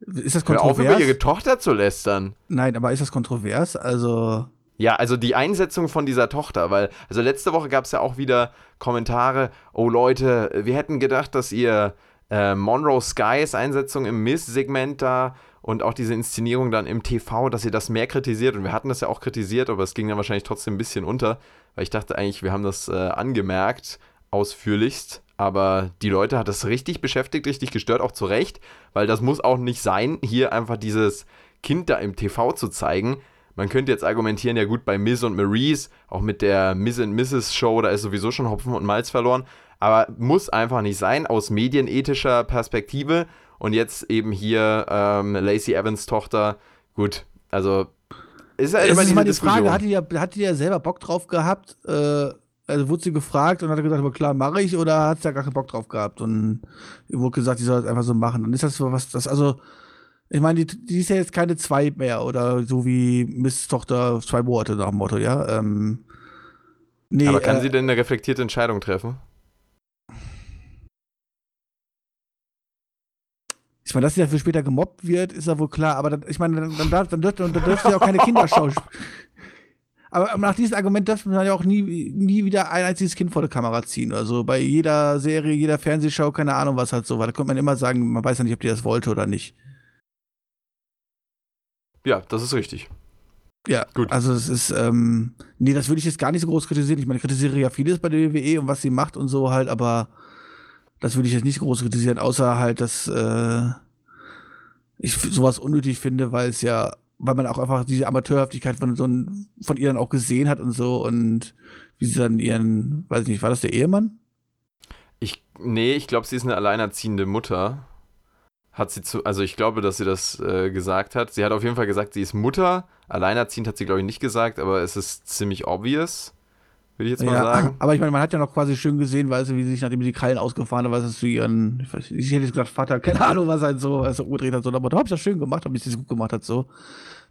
ist das kontrovers? Hör auf, über ihre Tochter zu lästern. Nein, aber ist das kontrovers? Also. Ja, also die Einsetzung von dieser Tochter, weil, also letzte Woche gab es ja auch wieder Kommentare, oh Leute, wir hätten gedacht, dass ihr äh, Monroe Skies Einsetzung im Miss-Segment da und auch diese Inszenierung dann im TV, dass ihr das mehr kritisiert. Und wir hatten das ja auch kritisiert, aber es ging dann wahrscheinlich trotzdem ein bisschen unter, weil ich dachte eigentlich, wir haben das äh, angemerkt, ausführlichst. Aber die Leute hat das richtig beschäftigt, richtig gestört, auch zu Recht, weil das muss auch nicht sein, hier einfach dieses Kind da im TV zu zeigen man könnte jetzt argumentieren, ja gut, bei Miss und Maurice, auch mit der Miss and Mrs. Show, da ist sowieso schon Hopfen und Malz verloren. Aber muss einfach nicht sein, aus medienethischer Perspektive. Und jetzt eben hier ähm, Lacey Evans Tochter. Gut, also ist ja immer ist mal die Frage, hat die, ja, hat die ja selber Bock drauf gehabt? Äh, also wurde sie gefragt und hat gesagt, aber klar, mache ich, oder hat sie ja gar keinen Bock drauf gehabt? Und wurde gesagt, sie soll das einfach so machen. Und ist das so was, das, also ich meine, die, die, ist ja jetzt keine zwei mehr oder so wie Miss Tochter zwei Monate nach dem Motto, ja. Ähm, nee, Aber kann äh, sie denn eine reflektierte Entscheidung treffen? Meine, dass sie dafür später gemobbt wird, ist ja wohl klar. Aber dann, ich meine, dann, dann, darf, dann, dürfte, dann dürfte sie auch keine Kinderschau Aber nach diesem Argument dürfte man ja auch nie, nie wieder ein einziges Kind vor der Kamera ziehen. Also bei jeder Serie, jeder Fernsehshow, keine Ahnung, was halt so war. Da könnte man immer sagen, man weiß ja nicht, ob die das wollte oder nicht. Ja, das ist richtig. Ja, gut. Also es ist, ähm, nee, das würde ich jetzt gar nicht so groß kritisieren. Ich meine, ich kritisiere ja vieles bei der WWE und was sie macht und so halt, aber das würde ich jetzt nicht groß kritisieren, außer halt, dass äh, ich sowas unnötig finde, weil es ja, weil man auch einfach diese Amateurhaftigkeit von so ein, von ihr dann auch gesehen hat und so und wie sie dann ihren, weiß ich nicht, war das der Ehemann? Ich, nee, ich glaube, sie ist eine alleinerziehende Mutter hat sie zu, also ich glaube, dass sie das äh, gesagt hat. Sie hat auf jeden Fall gesagt, sie ist Mutter. Alleinerziehend hat sie, glaube ich, nicht gesagt, aber es ist ziemlich obvious, würde ich jetzt mal ja, sagen. Aber ich meine, man hat ja noch quasi schön gesehen, weil sie, wie sie sich, nachdem sie die Krallen ausgefahren hat, was es zu ihren, ich, weiß, ich hätte jetzt gesagt, Vater, keine Ahnung, was halt so, also umgedreht hat, so, aber da hab ich das schön gemacht, hab ich das gut gemacht hat, so.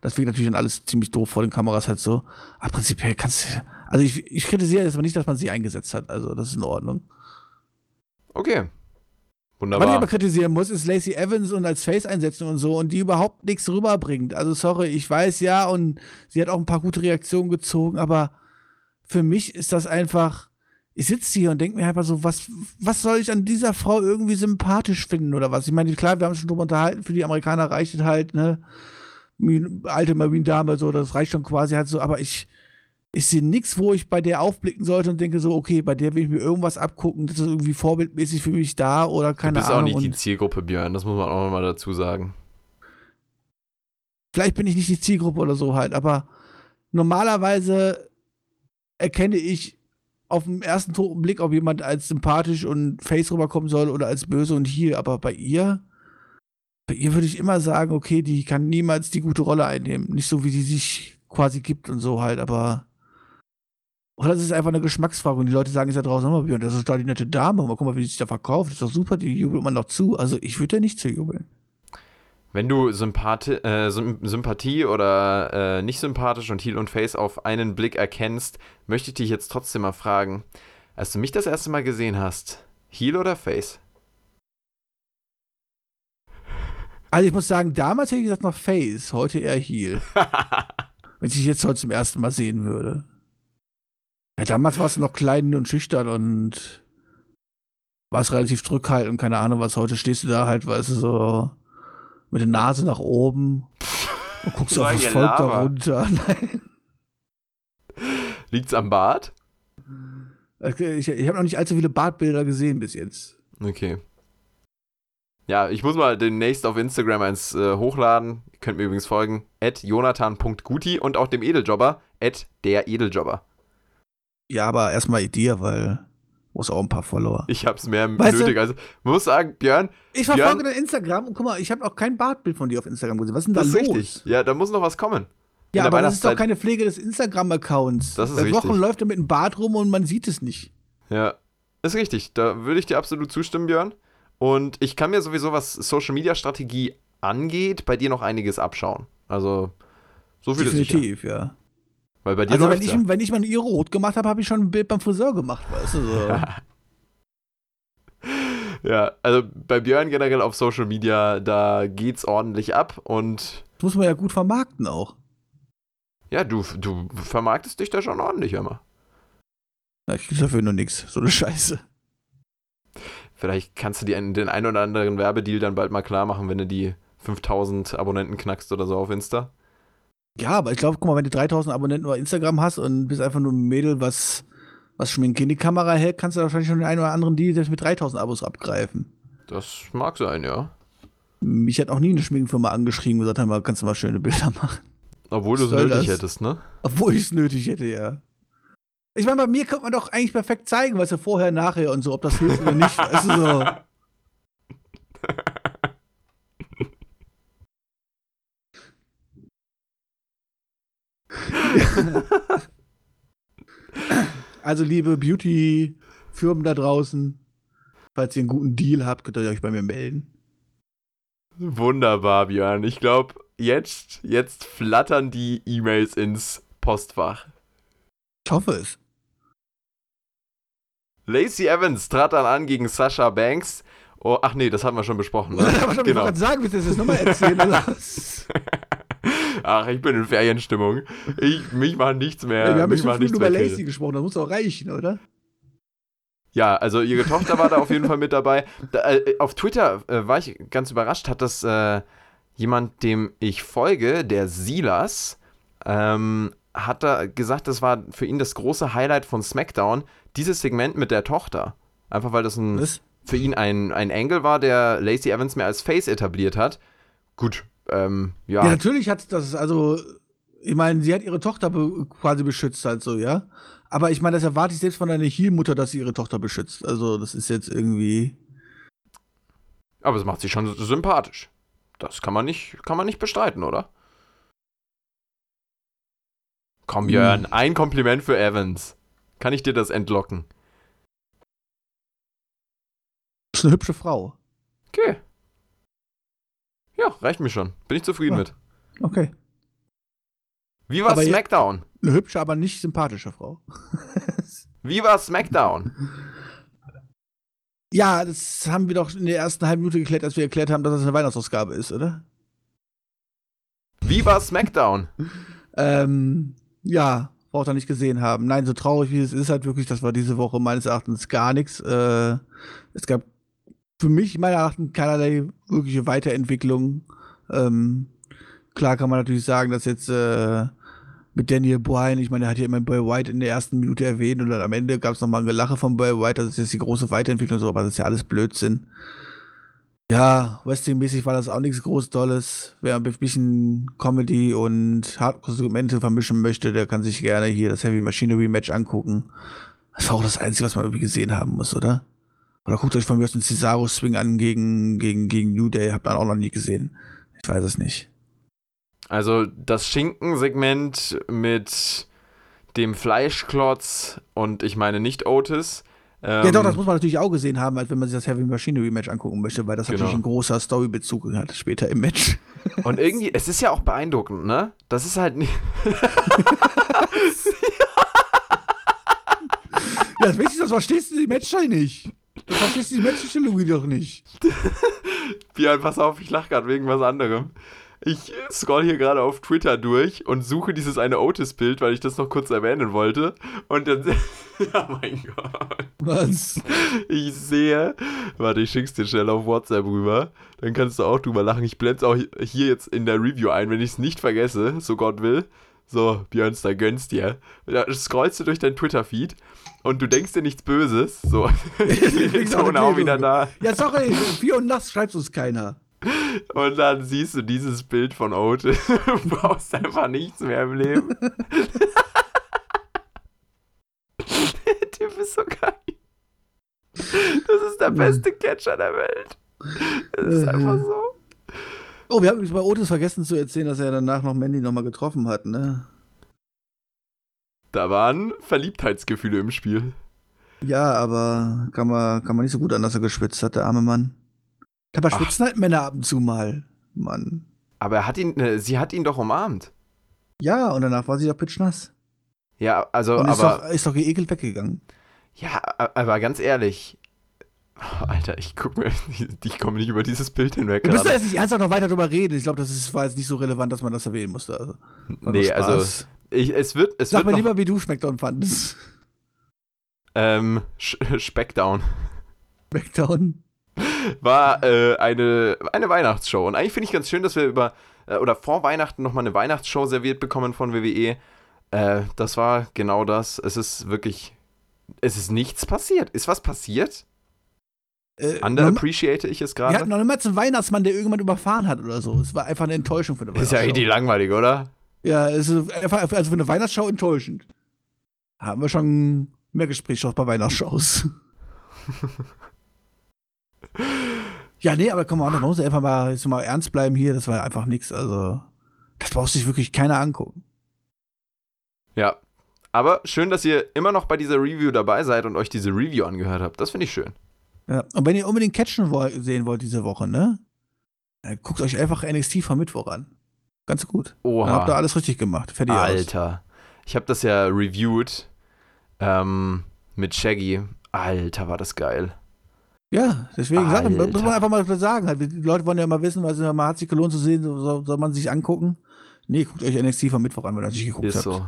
Das wirkt natürlich dann alles ziemlich doof vor den Kameras halt so. Aber prinzipiell kannst du, also ich, ich kritisiere jetzt aber nicht, dass man sie eingesetzt hat, also das ist in Ordnung. Okay, Wunderbar. Was ich aber kritisieren muss, ist Lacey Evans und als Face einsetzen und so und die überhaupt nichts rüberbringt. Also sorry, ich weiß ja und sie hat auch ein paar gute Reaktionen gezogen, aber für mich ist das einfach, ich sitze hier und denke mir einfach so, was, was soll ich an dieser Frau irgendwie sympathisch finden oder was? Ich meine, klar, wir haben schon drüber unterhalten, für die Amerikaner reicht es halt, ne? Alte Marine-Dame, so, das reicht schon quasi halt so, aber ich, ich sehe nichts, wo ich bei der aufblicken sollte und denke so, okay, bei der will ich mir irgendwas abgucken, das ist irgendwie vorbildmäßig für mich da oder keine Ahnung. Das ist auch nicht die Zielgruppe, Björn, das muss man auch nochmal dazu sagen. Vielleicht bin ich nicht die Zielgruppe oder so halt, aber normalerweise erkenne ich auf den ersten Blick, ob jemand als sympathisch und face rüberkommen soll oder als böse und hier, aber bei ihr, bei ihr würde ich immer sagen, okay, die kann niemals die gute Rolle einnehmen. Nicht so, wie sie sich quasi gibt und so halt, aber oder das ist einfach eine Geschmacksfrage und die Leute sagen es ja draußen immer, Björn, das ist da die nette Dame, mal guck mal, wie sie sich da verkauft, das ist doch super, die jubelt man noch zu. Also ich würde ja nicht zu jubeln. Wenn du Sympathie, äh, Sympathie oder äh, nicht sympathisch und Heel und Face auf einen Blick erkennst, möchte ich dich jetzt trotzdem mal fragen, als du mich das erste Mal gesehen hast, Heel oder Face? Also ich muss sagen, damals hätte ich gesagt noch Face, heute eher Heel. Wenn ich dich jetzt heute zum ersten Mal sehen würde. Ja, damals warst du noch klein und schüchtern und warst relativ zurückhaltend, keine Ahnung was. Heute stehst du da halt, weißt du, so mit der Nase nach oben und guckst auf das Volk da runter. Nein. Liegt's am Bart? Ich, ich habe noch nicht allzu viele Bartbilder gesehen bis jetzt. Okay. Ja, ich muss mal demnächst auf Instagram eins äh, hochladen. Ihr könnt mir übrigens folgen. At jonathan.guti und auch dem Edeljobber. At der Edeljobber. Ja, aber erstmal dir, weil hast auch ein paar Follower. Ich hab's mehr weißt nötig. Du? Also, muss sagen, Björn. Ich verfolge dein Instagram und guck mal, ich habe auch kein Bartbild von dir auf Instagram gesehen. Was ist denn da das los? Richtig. Ja, da muss noch was kommen. Ja, aber das ist doch keine Pflege des Instagram-Accounts. Das ist Seit Wochen läuft er mit einem Bart rum und man sieht es nicht. Ja, ist richtig. Da würde ich dir absolut zustimmen, Björn. Und ich kann mir sowieso, was Social-Media-Strategie angeht, bei dir noch einiges abschauen. Also, so viel Definitiv, ja. Weil bei dir also wenn ich, ja. wenn ich meine Ihre rot gemacht habe, habe ich schon ein Bild beim Friseur gemacht, weißt du so. ja, also bei Björn generell auf Social Media, da geht's ordentlich ab und. Das muss man ja gut vermarkten auch. Ja, du, du vermarktest dich da schon ordentlich immer. Na, ich krieg dafür nur nichts. So eine Scheiße. Vielleicht kannst du dir einen- den ein oder anderen Werbedeal dann bald mal klar machen, wenn du die 5000 Abonnenten knackst oder so auf Insta. Ja, aber ich glaube, guck mal, wenn du 3000 Abonnenten über Instagram hast und bist einfach nur ein Mädel, was, was Schminke in die Kamera hält, kannst du wahrscheinlich schon den einen oder anderen Deal selbst mit 3000 Abos abgreifen. Das mag sein, ja. Mich hat auch nie eine Schminkfirma angeschrieben und gesagt, mal, kannst du mal schöne Bilder machen. Obwohl du es nötig das? hättest, ne? Obwohl ich es nötig hätte, ja. Ich meine, bei mir könnte man doch eigentlich perfekt zeigen, was ja vorher, nachher und so, ob das hilft oder nicht. Du, so. Also, liebe Beauty-Firmen da draußen, falls ihr einen guten Deal habt, könnt ihr euch bei mir melden. Wunderbar, Björn. Ich glaube, jetzt, jetzt flattern die E-Mails ins Postfach. Ich hoffe es. Lacey Evans trat dann an gegen Sasha Banks. Oh, ach nee, das hatten wir schon besprochen. Ne? soll ich genau. gerade sagen? Willst du das nochmal erzählen? Ach, ich bin in Ferienstimmung. Ich, mich macht nichts mehr. Ja, wir haben mich jetzt über. Lacey gesprochen, das muss doch reichen, oder? Ja, also ihre Tochter war da auf jeden Fall mit dabei. Da, äh, auf Twitter äh, war ich ganz überrascht, hat das äh, jemand, dem ich folge, der Silas, ähm, hat da gesagt, das war für ihn das große Highlight von SmackDown, dieses Segment mit der Tochter. Einfach weil das ein, für ihn ein, ein Angle war, der Lacey Evans mehr als Face etabliert hat. Gut, ähm, ja. Ja, natürlich hat das, also, ich meine, sie hat ihre Tochter be quasi beschützt, halt so, ja. Aber ich meine, das erwarte ich selbst von einer Heel-Mutter, dass sie ihre Tochter beschützt. Also, das ist jetzt irgendwie. Aber es macht sie schon sympathisch. Das kann man nicht, kann man nicht bestreiten, oder? Komm, Björn, ein Kompliment für Evans. Kann ich dir das entlocken? Das ist eine hübsche Frau. Okay. Ja, reicht mir schon. Bin ich zufrieden Ja. mit. Okay. Wie war Aber SmackDown? Eine hübsche, aber nicht sympathische Frau. Wie war SmackDown? ja, das haben wir doch in der ersten halben Minute geklärt, als wir erklärt haben, dass das eine Weihnachtsausgabe ist, oder? Wie war SmackDown? Ähm, ja, braucht er nicht gesehen haben. Nein, so traurig wie es ist, halt wirklich, das war diese Woche meines Erachtens gar nichts. Äh, es gab für mich meiner Erachtens keinerlei wirkliche Weiterentwicklung. Ähm, klar kann man natürlich sagen, dass jetzt äh, mit Daniel Bryan, ich meine, er hat ja immer Boy White in der ersten Minute erwähnt und dann am Ende gab es nochmal ein Gelache von Boy White, das ist jetzt die große Weiterentwicklung, so, aber das ist ja alles Blödsinn. Ja, Wrestling-mäßig war das auch nichts groß Tolles. Wer ein bisschen Comedy und Hardcore-Segmente vermischen möchte, der kann sich gerne hier das Heavy Machinery Match angucken. Das war auch das Einzige, was man irgendwie gesehen haben muss, oder? Oder guckt euch von mir aus den Cesaro-Swing an gegen, gegen, gegen New Day, habt ihr auch noch nie gesehen. Ich weiß es nicht. Also das Schinkensegment mit dem Fleischklotz und ich meine nicht Otis. Ähm, ja, doch, das muss man natürlich auch gesehen haben, als wenn man sich das Heavy Machinery Match angucken möchte, weil das Genau. natürlich ein großer Storybezug hat später im Match. Und irgendwie, es ist ja auch beeindruckend, ne? Das ist halt nicht. Ja, das Wichtigste, das verstehst du die Matchstelle nicht. Du verstehst die Matchstelle doch nicht. Björn, pass auf, ich lach gerade wegen was anderem. Ich scroll hier gerade auf Twitter durch und suche dieses eine Otis-Bild, weil ich das noch kurz erwähnen wollte. Und dann. ja, mein Gott. Was? Ich sehe. Warte, ich schick's dir schnell auf WhatsApp rüber. Dann kannst du auch drüber lachen. Ich blend's auch hier jetzt in der Review ein, wenn ich es nicht vergesse, so Gott will. So, Björnster, gönnst dir. Da scrollst du durch dein Twitter-Feed und du denkst dir nichts Böses. So, so auch und auch wieder da. Ja, sorry, vier und nachts schreibt uns keiner. Und dann siehst du dieses Bild von Otis. Du brauchst einfach nichts mehr im Leben. Der Typ ist so geil. Das ist der beste Catcher der Welt. Das ist einfach so. Oh, wir haben übrigens bei Otis vergessen zu erzählen, dass er danach noch Mandy nochmal getroffen hat, ne? Da waren Verliebtheitsgefühle im Spiel. Ja, aber kann man, kann man nicht so gut an, dass er geschwitzt hat, der arme Mann. Aber Ach. schwitzen halt Männer ab und zu mal, Mann. Aber er hat ihn, äh, sie hat ihn doch umarmt. Ja, und danach war sie doch pitschnass. Ja, also, Und ist aber, doch, ist doch geekelt weggegangen. ja, aber ganz ehrlich. Oh, Alter, ich guck mir, ich komme nicht über dieses Bild hinweg. Wir müssen jetzt nicht ernsthaft noch weiter drüber reden. Ich glaube, das ist, war jetzt nicht so relevant, dass man das erwähnen musste. Also, Nee, also. Ich, es wird, es Sag wird mir noch, lieber, wie du SmackDown fandest. ähm, Sch- Speckdown SmackDown. war äh, eine, eine Weihnachtsshow. Und eigentlich finde ich ganz schön, dass wir über, äh, oder vor Weihnachten nochmal eine Weihnachtsshow serviert bekommen von WWE. Äh, das war genau das. Es ist wirklich, es ist nichts passiert. Ist was passiert? Äh, Underappreciate ich es wir hatten gerade? noch niemals einen Weihnachtsmann, der irgendjemand überfahren hat oder so. Es war einfach eine Enttäuschung für eine Ist ja Weihnachtsshow. richtig langweilig, oder? Ja, es ist einfach, also für eine Weihnachtsshow enttäuschend. Haben wir schon mehr Gesprächsstoff bei Weihnachtsshows. ja, nee, aber komm mal, da muss einfach mal, jetzt mal ernst bleiben hier. Das war einfach nichts. Also, das braucht sich wirklich keiner angucken. Ja. Aber schön, dass ihr immer noch bei dieser Review dabei seid und euch diese Review angehört habt. Das finde ich schön. Ja. Und wenn ihr unbedingt Catchen woll sehen wollt diese Woche, ne? Dann guckt euch einfach NXT vom Mittwoch an. Ganz gut. Dann habt ihr Oha. alles richtig gemacht. Fertig aus. Alter. Ich habe das ja reviewed ähm, mit Shaggy. Alter, war das geil. Ja, deswegen sag, muss Alter. man einfach mal sagen. Halt, die Leute wollen ja immer wissen, was man hat sich gelohnt zu sehen, soll, soll man sich angucken. Nee, guckt euch NXT vom Mittwoch an, wenn ihr nicht geguckt Ist habt. so.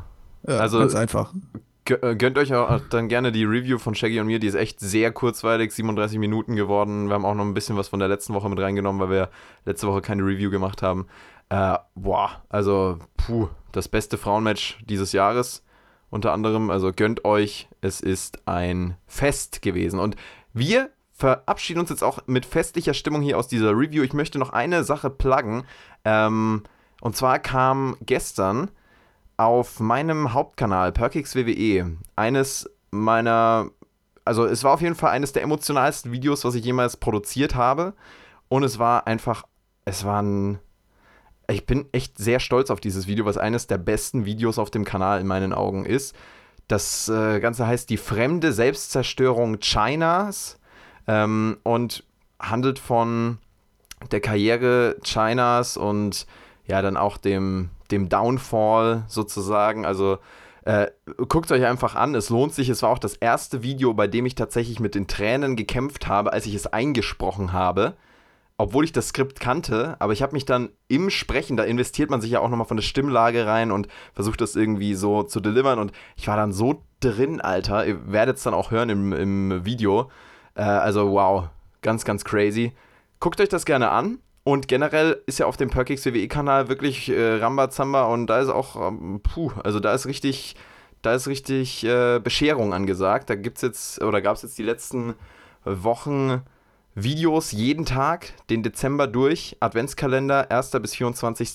Ja, Also- ganz einfach. Äh, Gönnt euch auch dann gerne die Review von Shaggy und mir. Die ist echt sehr kurzweilig, 37 Minuten geworden. Wir haben auch noch ein bisschen was von der letzten Woche mit reingenommen, weil wir letzte Woche keine Review gemacht haben. Äh, boah, also, puh, das beste Frauenmatch dieses Jahres unter anderem. Also gönnt euch, es ist ein Fest gewesen. Und wir verabschieden uns jetzt auch mit festlicher Stimmung hier aus dieser Review. Ich möchte noch eine Sache pluggen. Ähm, und zwar kam gestern auf meinem Hauptkanal Perkix WWE eines meiner, also es war auf jeden Fall eines der emotionalsten Videos, was ich jemals produziert habe. Und es war einfach, es war ein, ich bin echt sehr stolz auf dieses Video, was eines der besten Videos auf dem Kanal in meinen Augen ist. Das äh, Ganze heißt Die fremde Selbstzerstörung Chinas ähm, und handelt von der Karriere Chinas und ja, dann auch dem, dem Downfall sozusagen. Also äh, guckt euch einfach an, es lohnt sich. Es war auch das erste Video, bei dem ich tatsächlich mit den Tränen gekämpft habe, als ich es eingesprochen habe. Obwohl ich das Skript kannte, aber ich habe mich dann im Sprechen, da investiert man sich ja auch nochmal von der Stimmlage rein und versucht das irgendwie so zu delivern. Und ich war dann so drin, Alter. Ihr werdet es dann auch hören im, im Video. Äh, also wow, ganz, ganz crazy. Guckt euch das gerne an. Und generell ist ja auf dem Perkix WWE-Kanal wirklich äh, Rambazamba und da ist auch, ähm, puh, also da ist richtig, da ist richtig äh, Bescherung angesagt. Da gibt's jetzt, oder gab es jetzt die letzten Wochen Videos jeden Tag, den Dezember durch, Adventskalender, 1. bis 24.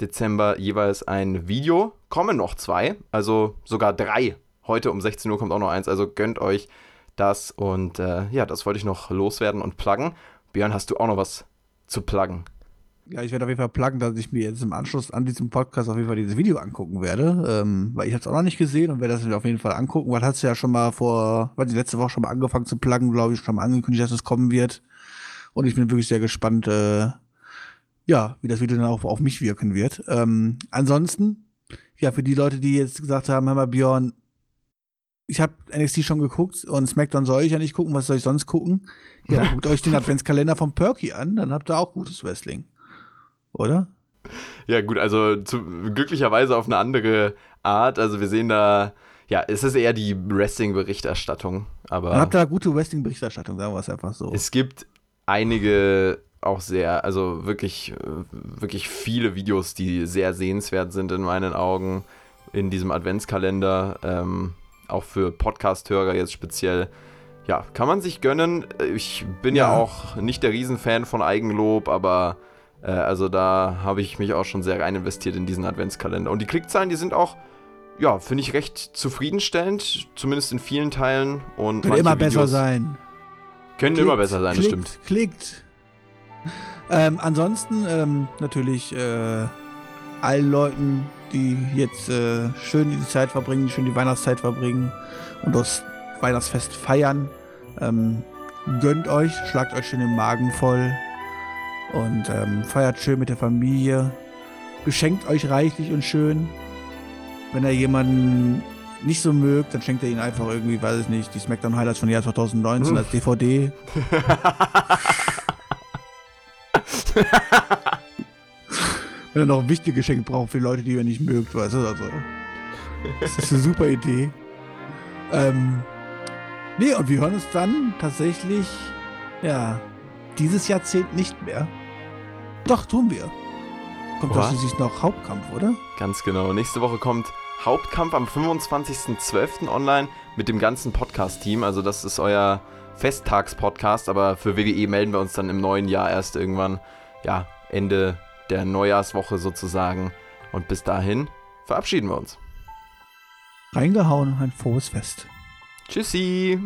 Dezember jeweils ein Video. Kommen noch zwei, also sogar drei. Heute um 16 Uhr kommt auch noch eins, also gönnt euch das und äh, ja, das wollte ich noch loswerden und pluggen. Björn, hast du auch noch was zu pluggen? Ja, ich werde auf jeden Fall pluggen, dass ich mir jetzt im Anschluss an diesem Podcast auf jeden Fall dieses Video angucken werde, ähm, weil ich habe es auch noch nicht gesehen und werde das mir auf jeden Fall angucken, weil hast du ja schon mal vor, weil die letzte Woche schon mal angefangen zu pluggen, glaube ich, schon mal angekündigt, dass es kommen wird. Und ich bin wirklich sehr gespannt, äh, ja, wie das Video dann auch auf mich wirken wird. Ähm, ansonsten, ja, für die Leute, die jetzt gesagt haben, hör mal, Björn, ich habe NXT schon geguckt und SmackDown soll ich ja nicht gucken, was soll ich sonst gucken? Ja, guckt euch den Adventskalender von Perky an, dann habt ihr auch gutes Wrestling. Oder? Ja, gut, also zu, glücklicherweise auf eine andere Art. Also wir sehen da, ja, es ist eher die Wrestling-Berichterstattung, aber habt ihr gute Wrestling-Berichterstattung, sagen wir es einfach so. es gibt einige auch sehr, also wirklich, wirklich viele Videos, die sehr sehenswert sind in meinen Augen in diesem Adventskalender. Ähm, auch für Podcast-Hörer jetzt speziell. Ja, kann man sich gönnen. Ich bin ja, Ja. auch nicht der Riesenfan von Eigenlob, aber äh, also da habe ich mich auch schon sehr rein investiert in diesen Adventskalender. Und die Klickzahlen, die sind auch, ja, finde ich recht zufriedenstellend, zumindest in vielen Teilen. Und manche immer besser Videos sein. Können immer besser sein, das stimmt. Klickt. Ähm, ansonsten ähm, natürlich äh, allen Leuten, die jetzt äh, schön die Zeit verbringen, schön die Weihnachtszeit verbringen und das Weihnachtsfest feiern. Ähm, gönnt euch, schlagt euch schön den Magen voll und ähm, feiert schön mit der Familie. Beschenkt euch reichlich und schön. Wenn er jemanden nicht so mögt, dann schenkt er ihn einfach irgendwie, weiß ich nicht, die Smackdown Highlights von Jahr 2019 Hm. als DVD. Wenn er noch ein wichtiges Geschenk braucht für Leute, die ihr nicht mögt, weißt du, also. Das ist eine super Idee. Ähm, nee, und wir hören uns dann tatsächlich, ja, dieses Jahrzehnt nicht mehr. Doch, tun wir. Kommt doch Oha. schließlich noch Hauptkampf, oder? Ganz genau. Nächste Woche kommt Hauptkampf am 25.12. online mit dem ganzen Podcast-Team. Also das ist euer Festtagspodcast, aber für WWE melden wir uns dann im neuen Jahr erst irgendwann, ja, Ende der Neujahrswoche sozusagen. Und bis dahin verabschieden wir uns. Reingehauen und ein frohes Fest. Tschüssi!